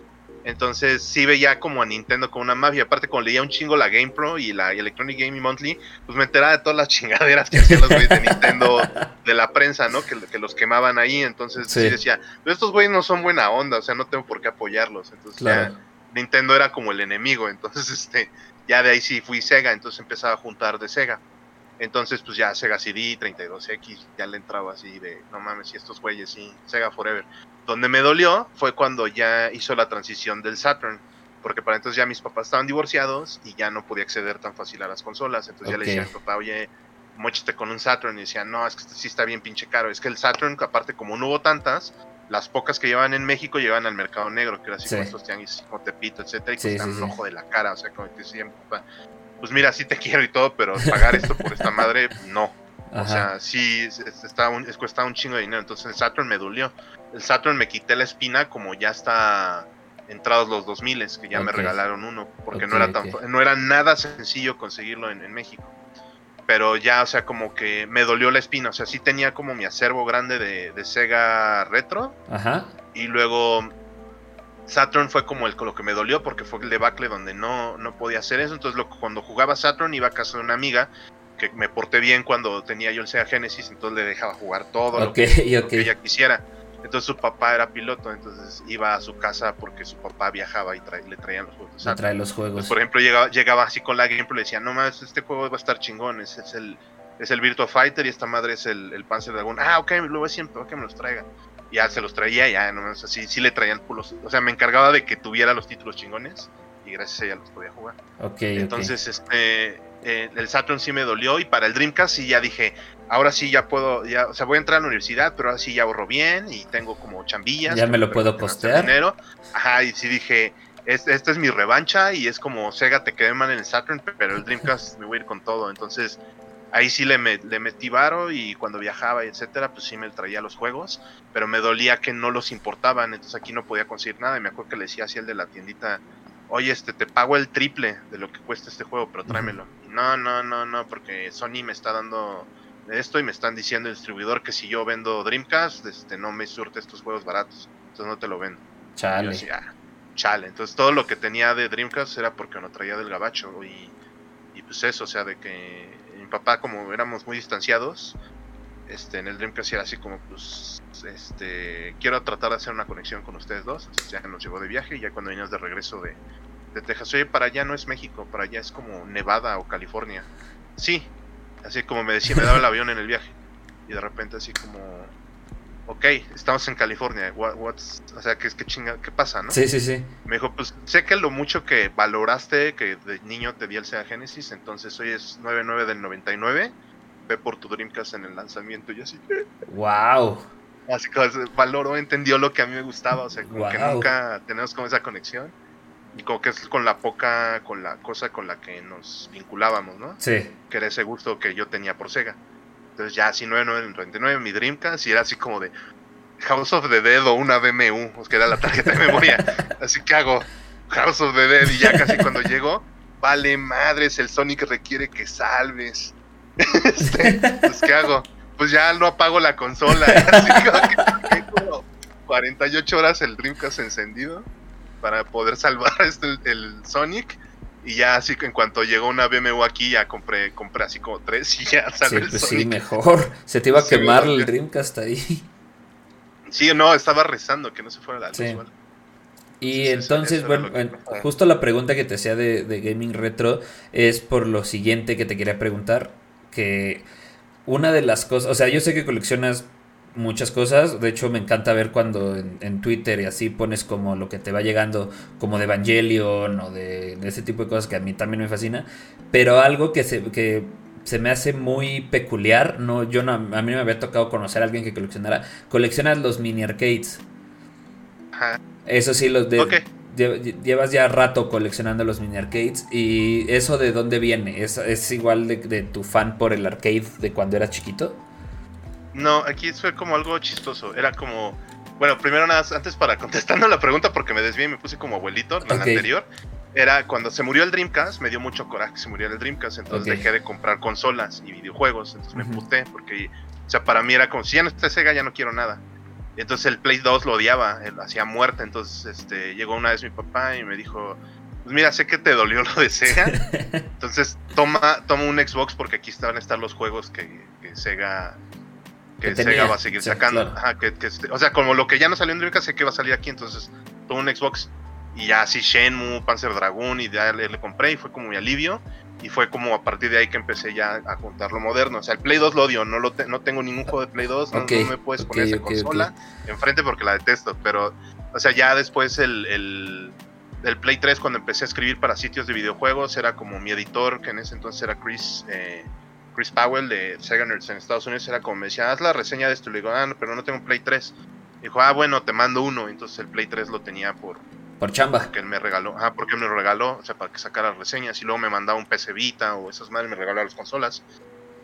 Entonces sí veía como a Nintendo con una mafia. Aparte, cuando leía un chingo la GamePro y la Electronic Gaming Monthly, pues me enteraba de todas las chingaderas que hacían los güeyes de Nintendo de la prensa, ¿no? Que, que los quemaban ahí. Entonces sí. Sí. decía, pero estos güeyes no son buena onda, o sea, no tengo por qué apoyarlos. Entonces Claro. ya Nintendo era como el enemigo. Entonces, este, ya de ahí sí fui Sega, entonces empezaba a juntar de Sega. Entonces, pues ya Sega CD, 32X, ya le entraba así de, no mames, y estos güeyes, sí, Sega Forever. Donde me dolió fue cuando ya hizo la transición del Saturn, porque para entonces ya mis papás estaban divorciados y ya no podía acceder tan fácil a las consolas. Entonces ya le Ok. decía a mi papá, oye, mochate con un Saturn. Y decía, no, es que este sí está bien pinche caro. Es que el Saturn, aparte como no hubo tantas, las pocas que llevaban en México llevaban al mercado negro, que era así Sí. como estos tianguis, como Tepito, etcétera, y Sí, costaban sí, un ojo de la cara. O sea, como que papá, pues mira, sí te quiero y todo, pero pagar esto por esta madre, no. O sea, sí, es, es- está un, es, cuesta un chingo de dinero. Entonces el Saturn me dolió. El Saturn me quité la espina como ya está entrados los 2000 que ya me regalaron uno, porque no, era tan, no era nada sencillo conseguirlo en, México. Pero ya, o sea, como que me dolió la espina. O sea, sí tenía como mi acervo grande de, Sega Retro. Ajá. Y luego Saturn fue como el, lo que me dolió porque fue el debacle donde no, no podía hacer eso. Entonces, lo, cuando jugaba Saturn iba a casa de una amiga que me porté bien cuando tenía yo el Sega Genesis, entonces le dejaba jugar todo lo, que, ella quisiera. Entonces su papá era piloto, entonces iba a su casa porque su papá viajaba y le traían los juegos. Le trae los juegos. por ejemplo, llegaba, llegaba así con la gameplay y le decía, no más, este juego va a estar chingón, es, es el es el Virtua Fighter y esta madre es el, el Panzer Dragon. Ah, ok, lo voy siempre, que me los traiga. Ya se los traía, ya, no así, sí le traían pulos. O sea, me encargaba de que tuviera los títulos chingones y gracias a ella los podía jugar. Ok, Entonces, este, eh, el Saturn sí me dolió y para el Dreamcast sí ya dije, ahora sí ya puedo, ya, o sea, voy a entrar a la universidad, pero ahora sí ya ahorro bien y tengo como chambillas. Ya me lo puedo costear. Dinero. Ajá, y sí dije, esta es mi revancha y es como Sega te quedé mal en el Saturn, pero el Dreamcast me voy a ir con todo. Entonces ahí sí le, le metí varo y cuando viajaba, etcétera, pues sí me traía los juegos, pero me dolía que no los importaban, entonces aquí no podía conseguir nada. Y me acuerdo que le decía así el de la tiendita, oye, este, te pago el triple de lo que cuesta este juego, pero tráemelo. No, no, no, no, porque Sony me está dando esto y me están diciendo el distribuidor que si yo vendo Dreamcast, este, no me surte estos juegos baratos, entonces no te lo vendo. Chale. Ah, chale. Entonces todo lo que tenía de Dreamcast era porque no traía del gabacho y, y pues eso, o sea, de que papá como éramos muy distanciados, este, en el Dreamcast era así como pues, este, quiero tratar de hacer una conexión con ustedes dos, entonces ya nos llevó de viaje y ya cuando veníamos de regreso de, de Texas. Oye, para allá no es México, para allá es como Nevada o California. Sí, así como me decía, me daba el avión en el viaje. Y de repente así como, ok, estamos en California, what's, o sea, ¿qué, qué, chinga, ¿qué pasa, no? Sí, sí, sí. Me dijo, pues sé que lo mucho que valoraste, que de niño te di el Sega Genesis, entonces hoy es 99 del 99, ve por tu Dreamcast en el lanzamiento y así. Wow. Así que valoró, entendió lo que a mí me gustaba, o sea, como que nunca tenemos como esa conexión y como que es con la poca, con la cosa con la que nos vinculábamos, ¿no? Sí. Que era ese gusto que yo tenía por Sega. Entonces ya así 99 mi Dreamcast y era así como de House of the Dead o una BMU, que era la tarjeta de memoria. así que hago House of the Dead y ya casi cuando llego, vale madres, el Sonic requiere que salves. este, pues ¿qué hago? Pues ya no apago la consola. Así como 48 horas el Dreamcast encendido para poder salvar este, el, Sonic. Y ya así que en cuanto llegó una BMW aquí, ya compré, compré así como tres y ya salió el pues Sí, mejor. Se te iba a quemar el Dreamcast ahí. Sí, no, estaba rezando que no se fuera la luz. Y entonces, bueno, justo la pregunta que te hacía de, de, Gaming Retro es por lo siguiente que te quería preguntar, que una de las cosas, o sea, yo sé que coleccionas muchas cosas. De hecho, me encanta ver cuando en, Twitter y así pones como lo que te va llegando, como de Evangelion o de, ese tipo de cosas que a mí también me fascina. Pero algo que se, que se me hace muy peculiar, no, yo no, a mí no me había tocado conocer a alguien que coleccionara. Coleccionas los mini arcades. Eso sí, los de. Llevas ya rato coleccionando los mini arcades. ¿Y eso de dónde viene? ¿Es, es igual de, de tu fan por el arcade de cuando eras chiquito? No, aquí fue como algo chistoso. Era como. Bueno, primero nada, antes para contestando la pregunta, porque me desvié y me puse como abuelito, la anterior. Era cuando se murió el Dreamcast, me dio mucho coraje que se muriera el Dreamcast, entonces dejé de comprar consolas y videojuegos, entonces me puté, porque, o sea, para mí era como, si ya no está Sega, ya no quiero nada. Entonces el Play 2 lo odiaba, él hacía muerte, entonces este, llegó una vez mi papá y me dijo, pues mira, sé que te dolió lo de Sega, entonces toma, toma un Xbox porque aquí van a estar los juegos que, que Sega que, Sega va a seguir sacando. o sea, como lo que ya no salió en Dreamcast, sé que va a salir aquí, entonces tuve un Xbox y ya así Shenmue, Panzer Dragoon y ya le, compré y fue como mi alivio y fue como a partir de ahí que empecé ya a contar lo moderno. O sea, el Play 2 lo odio, no, lo no tengo ningún juego de Play 2, no, me puedes poner esa consola enfrente porque la detesto, pero, o sea, ya después el, el, Play 3 cuando empecé a escribir para sitios de videojuegos era como mi editor, que en ese entonces era Chris... Eh, Chris Powell de Sega Nerds en Estados Unidos era como me decía, haz la reseña de esto. Le digo, ah, pero no tengo Play 3. Dijo, ah, bueno, te mando uno. Entonces el Play 3 lo tenía por. Por chamba. Que él me regaló. Ah, porque él me lo regaló, o sea, para que sacara reseñas. Y luego me mandaba un PC Vita o esas madres, me regaló las consolas.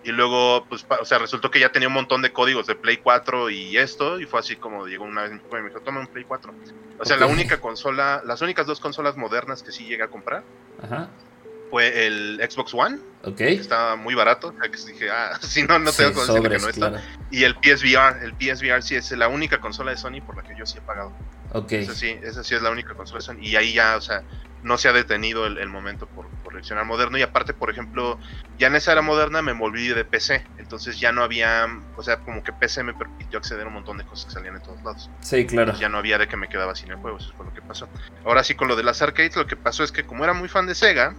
Y luego, pues, o sea, resultó que ya tenía un montón de códigos de Play 4 y esto, y fue así como llegó una vez y me dijo, toma un Play 4. O sea, la única consola, las únicas dos consolas modernas que sí llegué a comprar fue el Xbox One, que estaba muy barato, o sea, que dije, ah, si no, no tengo que decir que no está. Y el PSVR, el PSVR sí es la única consola de Sony por la que yo sí he pagado. Ok. Esa sí, esa sí es la única consola de Sony. Y ahí ya, o sea, no se ha detenido el, momento por, por, reaccionar moderno. Y aparte, por ejemplo, ya en esa era moderna me volví de PC. Entonces ya no había, o sea, como que PC me permitió acceder a un montón de cosas que salían en todos lados. Sí, claro. ya no había de que me quedaba sin el juego, eso fue lo que pasó. Ahora sí, con lo de las arcades, lo que pasó es que como era muy fan de Sega,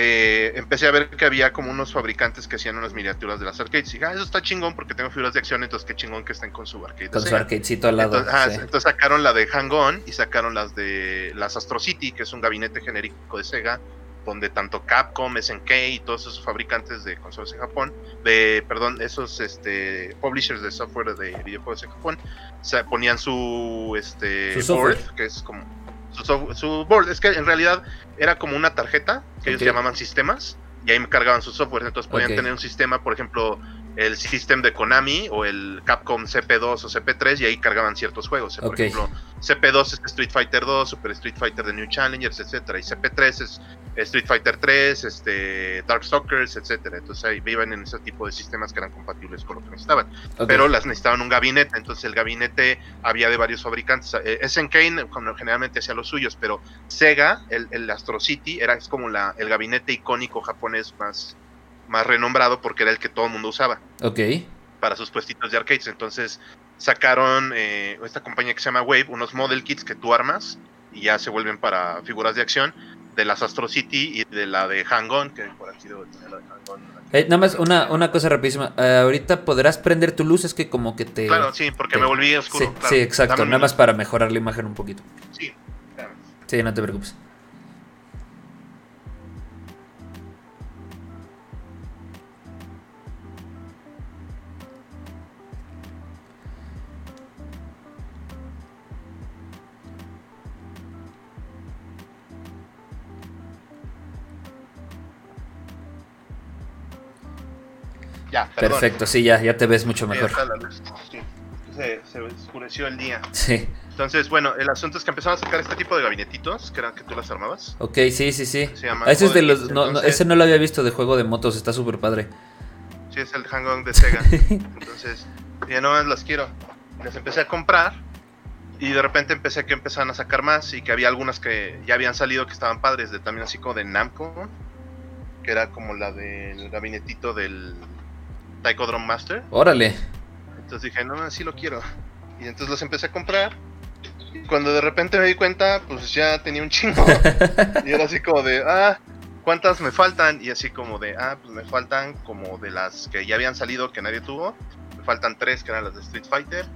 eh, empecé a ver que había como unos fabricantes que hacían unas miniaturas de las arcades. Y dije, ah, eso está chingón porque tengo figuras de acción, entonces qué chingón que estén con su arcade. Con su arcadecito al lado. Entonces, entonces sacaron la de Hang On y sacaron las de las Astro City, que es un gabinete genérico de Sega, donde tanto Capcom, SNK y todos esos fabricantes de consolas en Japón, de, perdón, esos este, publishers de software de videojuegos en Japón, se ponían su, este, board, que es como su, board. Es que en realidad era como una tarjeta que ellos llamaban sistemas y ahí me cargaban su software. Entonces podían tener un sistema, por ejemplo, el sistema de Konami o el Capcom CP2 o CP3 y ahí cargaban ciertos juegos. Por ejemplo, CP2 es Street Fighter 2, Super Street Fighter de New Challengers, etcétera, y CP3 es Street Fighter 3, este, Darkstalkers, etcétera. Entonces ahí viven en ese tipo de sistemas que eran compatibles con lo que necesitaban. Pero las necesitaban un gabinete, entonces el gabinete había de varios fabricantes. Eh, SNK generalmente hacía los suyos, pero Sega, el, el Astro City, era es como la, el gabinete icónico japonés más más renombrado porque era el que todo el mundo usaba. Ok. Para sus puestitos de arcades. Entonces sacaron eh, esta compañía que se llama Wave, unos model kits que tú armas y ya se vuelven para figuras de acción de las Astro City y de la de Hang-On, que por aquí debo tener la de Hang-On. Eh, nada más una, una cosa rapidísima. Uh, ahorita podrás prender tu luz, es que como que te... Claro, sí, porque me volví oscuro. Sí, sí exacto. nada más para mejorar la imagen un poquito. Sí, claro. Sí, no te preocupes. Perfecto, sí, ya, ya te ves mucho mejor. Se, oscureció el día. Sí. Entonces, bueno, el asunto es que empezaron a sacar este tipo de gabinetitos, que eran que tú las armabas. Ok, sí, sí, sí. ese, es de los, no, ese no lo había visto de juego de motos, está súper padre. Sí, es el hang de Sega. Entonces, ya no más las quiero. Las empecé a comprar y de repente empecé a que empezaban a sacar más y que había algunas que ya habían salido que estaban padres, de también así como de Namco, que era como la del gabinetito del Taiko Drum Master. Órale. Entonces dije, no, así lo quiero. Y entonces los empecé a comprar. Y cuando de repente me di cuenta, pues ya tenía un chingo. y era así como de, ah, ¿cuántas me faltan? Y así como de, ah, pues me faltan como de las que ya habían salido que nadie tuvo. Me faltan tres que eran las de Street Fighter.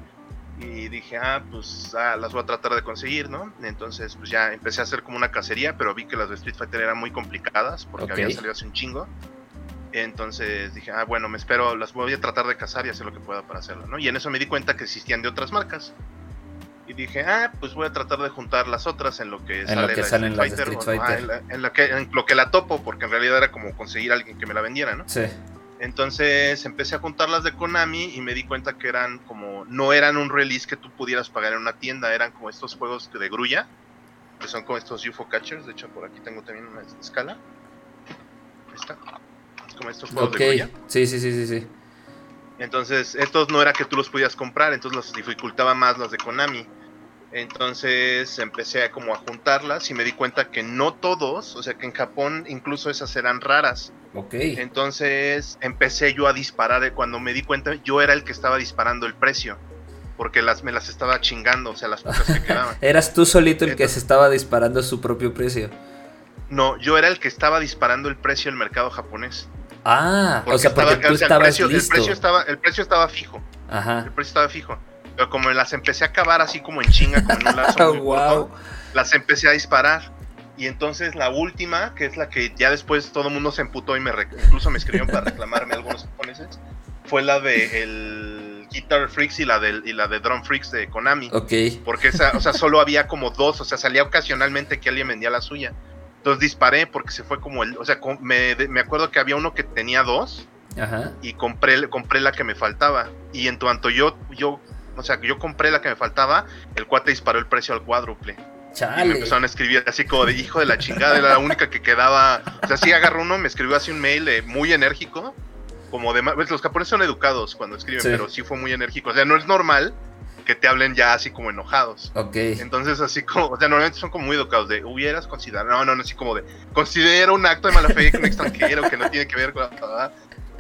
Y dije, ah, pues ah, las voy a tratar de conseguir, ¿no? Entonces, pues ya empecé a hacer como una cacería, pero vi que las de Street Fighter eran muy complicadas porque habían salido hace un chingo. Entonces dije, ah, bueno, me espero, las voy a tratar de cazar y hacer lo que pueda para hacerlo, ¿no? Y en eso me di cuenta que existían de otras marcas. Y dije, ah, pues voy a tratar de juntar las otras en lo que sale la salen Street Fighter, en, que, en lo que la topo, porque en realidad era como conseguir a alguien que me la vendiera, ¿no? Sí. Entonces empecé a juntarlas de Konami y me di cuenta que eran como, no eran un release que tú pudieras pagar en una tienda, eran como estos juegos de grulla, que son como estos UFO Catchers, de hecho por aquí tengo también una escala. Ahí está como estos juegos de Sí, sí, sí, sí, sí. Entonces, estos no era que tú los podías comprar, entonces los dificultaba más las de Konami. Entonces empecé a como a juntarlas y me di cuenta que no todos, o sea que en Japón incluso esas eran raras. Ok. Entonces empecé yo a disparar, cuando me di cuenta yo era el que estaba disparando el precio, porque las me las estaba chingando, o sea, las pocas que quedaban. Eras tú solito el que se estaba disparando su propio precio. No, yo era el que estaba disparando el precio del mercado japonés. Ah, o sea, porque tú estabas el precio, El precio, estaba, el precio estaba fijo. Ajá. El precio estaba fijo. Pero como las empecé a acabar así como en chinga, con un lazo muy las empecé a disparar. Y entonces la última, que es la que ya después todo el mundo se emputó y me incluso me escribieron para reclamarme algunos japoneses, fue la de el Guitar Freaks y la de, y la de Drum Freaks de Konami. Ok. Porque esa, o sea, solo había como dos, o sea, salía ocasionalmente que alguien vendía la suya. Entonces disparé porque se fue como el. O sea, me, me acuerdo que había uno que tenía dos. Ajá. y compré, compré la que me faltaba. Y en cuanto yo, yo, o sea, que yo compré la que me faltaba, el cuate disparó el precio al cuádruple. Y me Chale. empezaron a escribir así como de hijo de la chingada, era la única que quedaba. O sea, sí agarró uno, me escribió así un mail eh, muy enérgico, como de... pues, los japoneses son educados cuando escriben, Sí. pero sí fue muy enérgico. O sea, no es normal que te hablen ya así como enojados. Ok. Entonces, así como, o sea, normalmente son como muy educados de hubieras considerado, no, no, no, así como de considera un acto de mala fe que un extranjero que no tiene que ver con la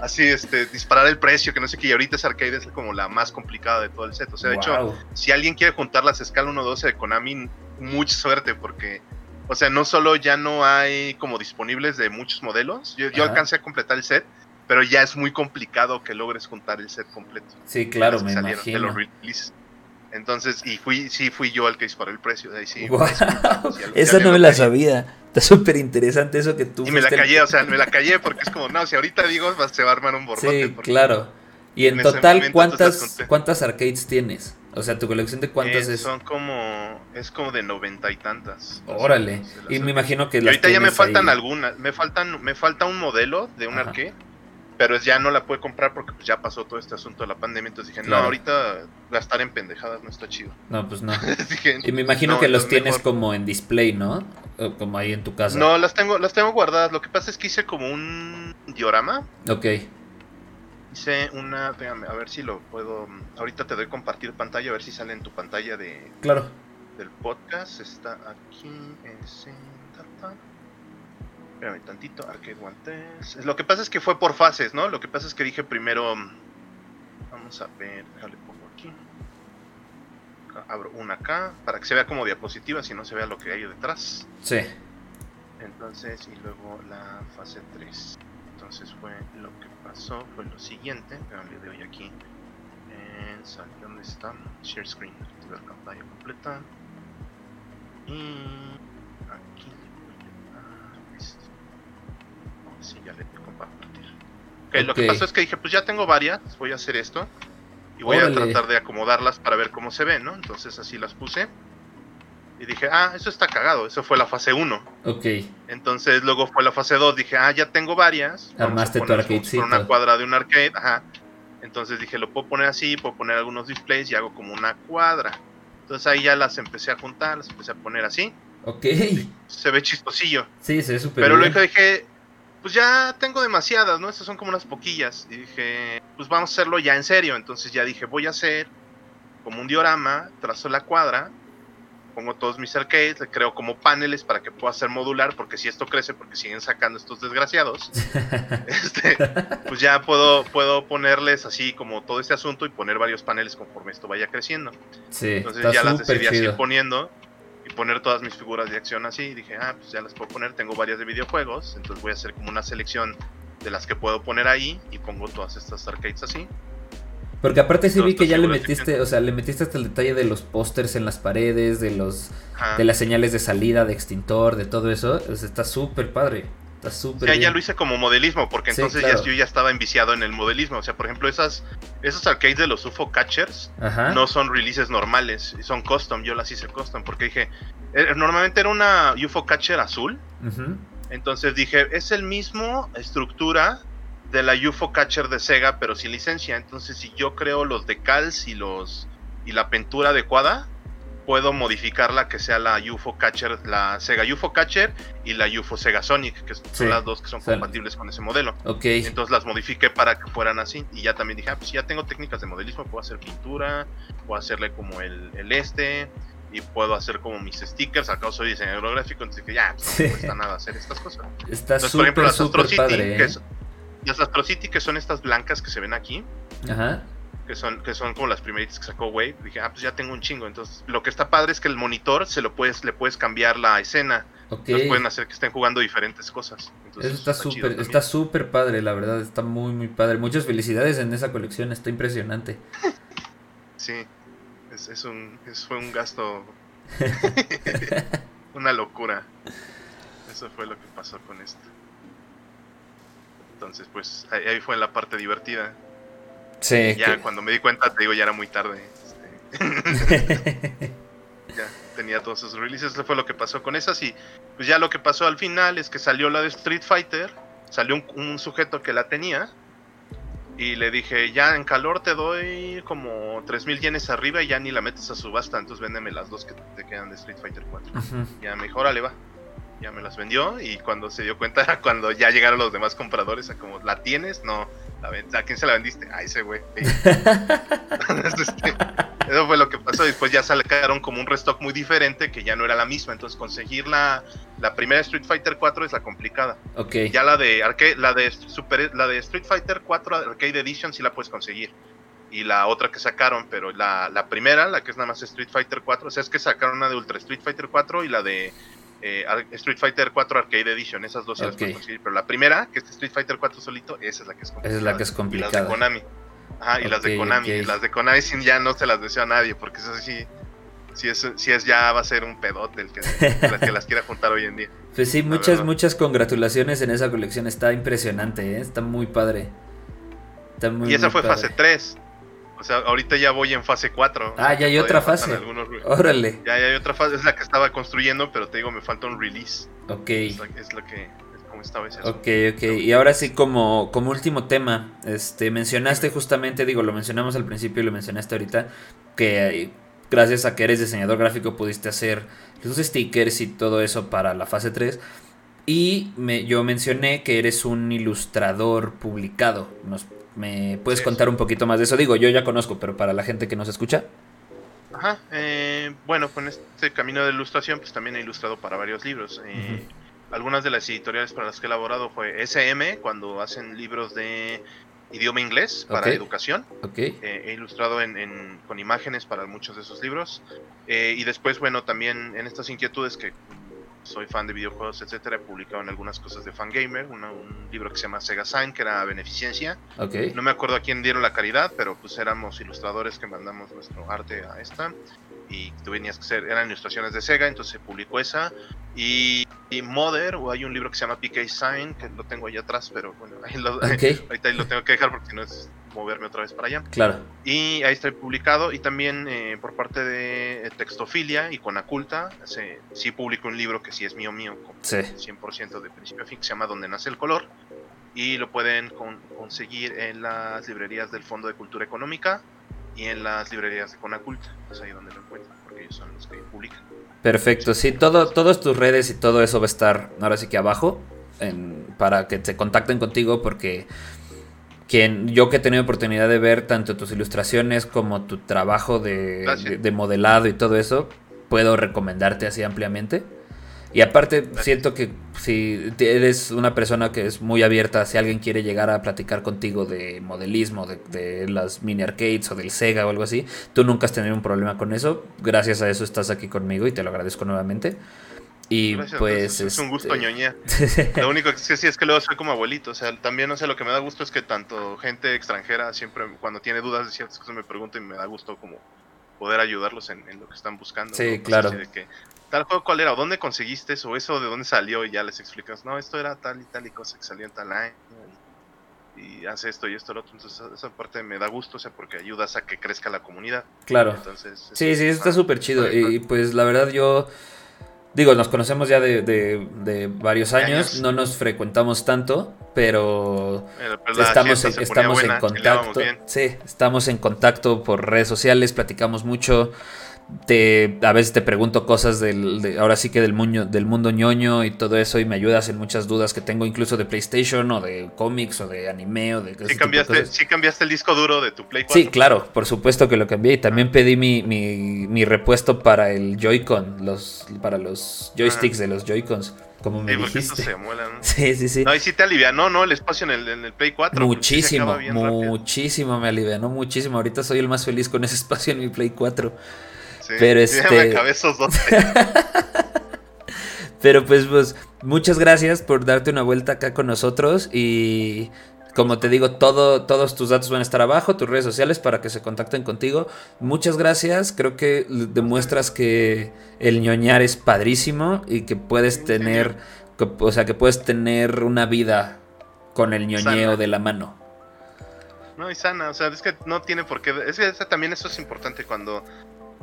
así, este, disparar el precio, que no sé qué, y ahorita esa arcade es como la más complicada de todo el set. O sea, de hecho, si alguien quiere juntar las escala 1.12 de Konami, mucha suerte, porque, o sea, no solo ya no hay como disponibles de muchos modelos, yo, alcancé a completar el set, pero ya es muy complicado que logres juntar el set completo. Sí, claro, me salieron de imagino. los releases. Entonces, y fui, sí fui yo el que disparó el precio, de ahí sí. Al- si Esa no me la sabía. Está súper interesante eso que tú Y me la el- callé, o sea, me la callé porque es como, no, si ahorita digo, va- se va a armar un borrote. Sí, claro. Y en total, ¿cuántas. ¿cuántas arcades tienes? O sea, tu colección de cuántas Eh, es. Son como, es como de noventa y tantas. Órale. Y me imagino que Y ahorita ya me faltan ahí. algunas, me faltan, me falta un modelo de un arcade, pero ya no la puedo comprar porque pues, ya pasó todo este asunto de la pandemia, entonces dije, Claro. no, ahorita gastar en pendejadas no está chido. No, pues no. Dije, Y me imagino no, que los tienes mejor- como en display, ¿no? O como ahí en tu casa. No, las tengo, las tengo guardadas. Lo que pasa es que hice como un diorama. Ok. Hice una, déjame, a ver si lo puedo. Ahorita te doy compartir pantalla, a ver si sale en tu pantalla de, Claro. del podcast. Está aquí. Es en tata. Espérame tantito, Arcade Test. Lo que pasa es que fue por fases, ¿no? Lo que pasa es que dije primero. Vamos a ver, déjale pongo aquí. Abro una acá para que se vea como diapositiva, si no se vea lo que hay detrás. Sí. Entonces, y luego la fase 3. Entonces fue lo que pasó, fue lo siguiente. Le doy aquí. En sal- ¿Dónde está? Share screen. Activar pantalla completa. Y aquí Sí, ya le doy compartir. Ok, lo que pasó es que dije, pues ya tengo varias, voy a hacer esto. Y voy Órale. a tratar de acomodarlas para ver cómo se ven, ¿no? Entonces así las puse. Y dije, ah, eso está cagado, eso fue la fase 1. Ok. Entonces luego fue la fase 2, dije, ah, ya tengo varias. Armaste tu fuera una cuadra de un arcade, ajá. Entonces dije, lo puedo poner así, puedo poner algunos displays y hago como una cuadra. Entonces ahí ya las empecé a juntar, las empecé a poner así. Ok. Se ve chistosillo. Sí, se ve súper Pero luego dije, pues ya tengo demasiadas, ¿no? Estas son como unas poquillas. Y dije, pues vamos a hacerlo ya en serio. Entonces ya dije, voy a hacer como un diorama, trazo la cuadra, pongo todos mis arcades, le creo como paneles para que pueda ser modular, porque si esto crece, porque siguen sacando estos desgraciados, este, pues ya puedo, puedo ponerles así como todo este asunto y poner varios paneles conforme esto vaya creciendo. Sí, Entonces ya las decidí así poniendo poner todas mis figuras de acción así. Y dije, ah, pues ya las puedo poner. Tengo varias de videojuegos, entonces voy a hacer como una selección de las que puedo poner ahí y pongo todas estas arcades así. Porque aparte sí vi que ya le metiste, o sea, le metiste hasta el detalle de los pósters en las paredes, de los Ajá. de las señales de salida, de extintor, de todo eso. Está súper padre. Está súper Ya, lo hice como modelismo, porque Sí, entonces claro. ya, yo ya estaba enviciado en el modelismo. O sea, por ejemplo, esas, esos arcades de los UFO Catchers Ajá. no son releases normales, son custom. Yo las hice custom porque dije, eh, normalmente era una UFO Catcher azul. Entonces dije, es el mismo estructura de la UFO Catcher de Sega, pero sin licencia. Entonces, si yo creo los decals y los y la pintura adecuada, puedo modificarla que sea la UFO Catcher, la Sega UFO Catcher y la UFO Sega Sonic, que son Sí, las dos que son compatibles con ese modelo. Ok. Entonces las modifiqué para que fueran así. Y ya también dije, ah, pues ya tengo técnicas de modelismo, puedo hacer pintura, puedo hacerle como el, el este, y puedo hacer como mis stickers. Acá soy diseñador gráfico, entonces dije, ya, pues, no cuesta nada hacer estas cosas. Está Entonces, por ejemplo, las Astrocity, padre. que ¿eh? es- las Astrocity, que son estas blancas que se ven aquí, Ajá. Que son, que son como las primeritas que sacó Wave, dije, ah, pues ya tengo un chingo. Entonces, lo que está padre es que el monitor se lo puedes, le puedes cambiar la escena. Ok. Entonces pueden hacer que estén jugando diferentes cosas. Entonces, Eso está súper, está súper padre, la verdad, está muy, muy padre. Muchas felicidades en esa colección, está impresionante. Sí, es, es un, es- fue un gasto, una locura. Eso fue lo que pasó con esto. Entonces, pues ahí, ahí fue la parte divertida. Sí, Ya que- cuando me di cuenta, te digo, ya era muy tarde. este, ya tenía todos esos releases. Eso fue lo que pasó con esas. Y pues ya lo que pasó al final es que salió la de Street Fighter. Salió un, un sujeto que la tenía. Y le dije, ya en calor te doy como 3000 yenes arriba y ya ni la metes a subasta, entonces véndeme las dos que te quedan de Street Fighter 4. Ya mejor le va. Ya me las vendió y cuando se dio cuenta cuando ya llegaron los demás compradores a como, ¿la tienes? No. ¿A quién se la vendiste? A ese güey. Este, eso fue lo que pasó. Después ya sacaron como un restock muy diferente que ya no era la misma. Entonces conseguir la, la primera Street Fighter 4 es la complicada. Ok. Ya la de arcade, la de Super, la de Street Fighter 4 Arcade Edition sí la puedes conseguir. Y la otra que sacaron, pero la, la primera, la que es nada más Street Fighter 4, o sea, es que sacaron una de Ultra Street Fighter 4 y la de eh, Street Fighter 4 Arcade Edition, esas dos se las puedo conseguir, pero la primera, que es Street Fighter 4 solito, esa es la que es complicada. Esa es la que es complicada. Y las de Konami. Ajá, y las de Konami. Las de Konami ya no se las deseo a nadie, porque eso sí, si es, si es ya va a ser un pedote el que, que las quiera juntar hoy en día. Pues sí, muchas, muchas congratulaciones en esa colección, está impresionante, ¿eh? está muy padre. Está muy, y esa fue fase 3. O sea, ahorita ya voy en fase 4. Ah, ya hay otra fase. Órale. Ya, hay otra fase, es la que estaba construyendo, pero te digo, me falta un release. Ok. Es la, es la que, como estaba ese Ok, ok. Y ahora sí, como, como último tema, este, mencionaste justamente, digo, lo mencionamos al principio y lo mencionaste ahorita, que gracias a que eres diseñador gráfico pudiste hacer los stickers y todo eso para la fase 3. Y me, yo mencioné que eres un ilustrador publicado. ¿Nos ¿Me puedes contar un poquito más de eso? Digo, yo ya conozco, pero para la gente que nos escucha. Ajá, eh, bueno, con este camino de ilustración, pues también he ilustrado para varios libros. Eh, algunas de las editoriales para las que he elaborado fue SM, cuando hacen libros de idioma inglés para educación. Okay. Eh, he ilustrado con imágenes para muchos de esos libros. y después, bueno, también en estas inquietudes que soy fan de videojuegos, etcétera. He publicado en algunas cosas de Fangamer, un libro que se llama Sega Sign, que era beneficencia. Okay. No me acuerdo a quién dieron la caridad, pero pues éramos ilustradores que mandamos nuestro arte a esta. Y tú venías que ser, eran ilustraciones de Sega, entonces se publicó esa. Y, Mother, o hay un libro que se llama PK Sign, que lo tengo ahí atrás, pero bueno, ahí lo, ahorita ahí lo tengo que dejar porque no es moverme otra vez para allá. Claro. Y ahí está publicado y también eh, por parte de Textofilia y con Aculta, sí publico un libro que sí es mío mío, con 100% de principio a fin, que se llama Donde nace el color y lo pueden conseguir en las librerías del Fondo de Cultura Económica y en las librerías de Conaculta, es ahí donde lo encuentran, porque ellos son los que publican. Perfecto, sí, todo, todas tus redes y todo eso va a estar ahora sí que abajo en, para que se contacten contigo porque quien yo que he tenido oportunidad de ver tanto tus ilustraciones como tu trabajo de, modelado y todo eso, puedo recomendarte así ampliamente. Y aparte, siento que si eres una persona que es muy abierta, si alguien quiere llegar a platicar contigo de modelismo, de, de, las mini arcades o del Sega o algo así, tú nunca has tenido un problema con eso. Gracias a eso estás aquí conmigo y te lo agradezco nuevamente. Y pues. Es, un gusto ñoña. lo único que sí es que luego soy como abuelito. O sea, también, no sé, lo que me da gusto es que tanto gente extranjera siempre, cuando tiene dudas de ciertas cosas, me pregunta y me da gusto como poder ayudarlos en, lo que están buscando. Sí, claro. que, tal juego, ¿cuál era? ¿O dónde conseguiste eso? ¿Eso de dónde salió? Y ya les explicas, no, esto era tal y tal y cosa que salió en tal año. Y, hace esto y esto lo otro. Entonces, esa parte me da gusto, o sea, porque ayudas a que crezca la comunidad. Claro. Entonces, sí, sí, está súper chido. Y pues la verdad, yo Digo, nos conocemos ya de, varios años, no nos frecuentamos tanto, pero, pues, estamos, en, estamos en contacto. Sí, estamos en contacto por redes sociales, platicamos mucho te, a veces te pregunto cosas del, ahora sí que del, muño, del mundo ñoño y todo eso y me ayudas en muchas dudas que tengo incluso de PlayStation o de cómics o de anime o de... Sí cambiaste, sí cambiaste el disco duro de tu Play Sí, claro, por supuesto que lo cambié y también pedí mi, mi, repuesto para el Joy-Con, los, para los joysticks de los Joy-Cons. Como me dijiste. Se Sí, sí, sí. No, y sí te alivianó, ¿no? El espacio en el, en el Play 4. Muchísimo, muchísimo me alivianó, muchísimo. Ahorita soy el más feliz con ese espacio en mi Play 4. Pero este. Pero pues, pues, muchas gracias por darte una vuelta acá con nosotros. Y como te digo, todo, todos tus datos van a estar abajo, tus redes sociales para que se contacten contigo. Muchas gracias. Creo que demuestras que el ñoñar es padrísimo y que puedes tener, o sea, que puedes tener una vida con el ñoñeo de la mano. No, y sana, o sea, es que no tiene por qué. Es que también eso es importante cuando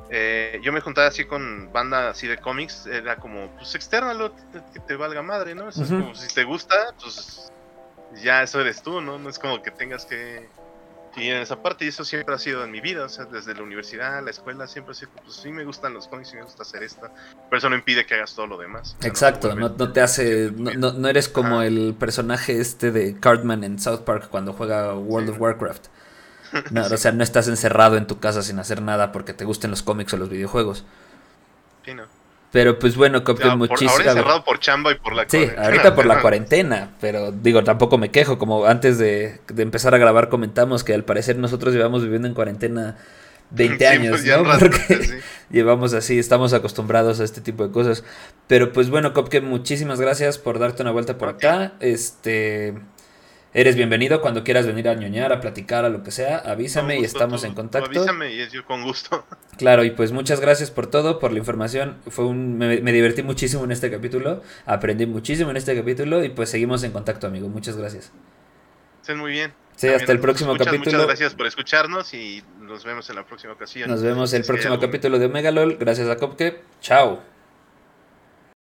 eh, yo me juntaba así con banda así de cómics, era como, pues externalo, que te valga madre, ¿no? Eso es como, si te gusta, pues ya eso eres tú, ¿no? No es como que tengas que ir en esa parte y eso siempre ha sido en mi vida, o sea, desde la universidad, la escuela, siempre ha sido, pues sí me gustan los cómics, sí me gusta hacer esto, pero eso no impide que hagas todo lo demás. Exacto, no, te hace, no, no, eres como el personaje este de Cartman en South Park cuando juega World of Warcraft. No, O sea, no estás encerrado en tu casa sin hacer nada porque te gusten los cómics o los videojuegos. Sí, no. Pero pues bueno, Cophead, muchísimas Ahora encerrado por chamba y por la Sí, ahorita por la cuarentena, pero digo, tampoco me quejo, como antes de, empezar a grabar comentamos que al parecer nosotros llevamos viviendo en cuarentena 20 años, pues ¿no? Porque llevamos así, estamos acostumbrados a este tipo de cosas. Pero pues bueno, Copke, muchísimas gracias por darte una vuelta por acá. Este, Eres bienvenido cuando quieras venir a ñoñar, a platicar, a lo que sea. Avísame y estamos en contacto. Avísame y es yo con gusto. Claro, y pues muchas gracias por todo, por la información. Fue un, me, divertí muchísimo en este capítulo. Aprendí muchísimo en este capítulo y pues seguimos en contacto, amigo. Muchas gracias. Estén muy bien. Sí, hasta el próximo capítulo. Muchas gracias por escucharnos y nos vemos en la próxima ocasión. Nos vemos el próximo capítulo de Omegalol. Gracias a Copke. Chao.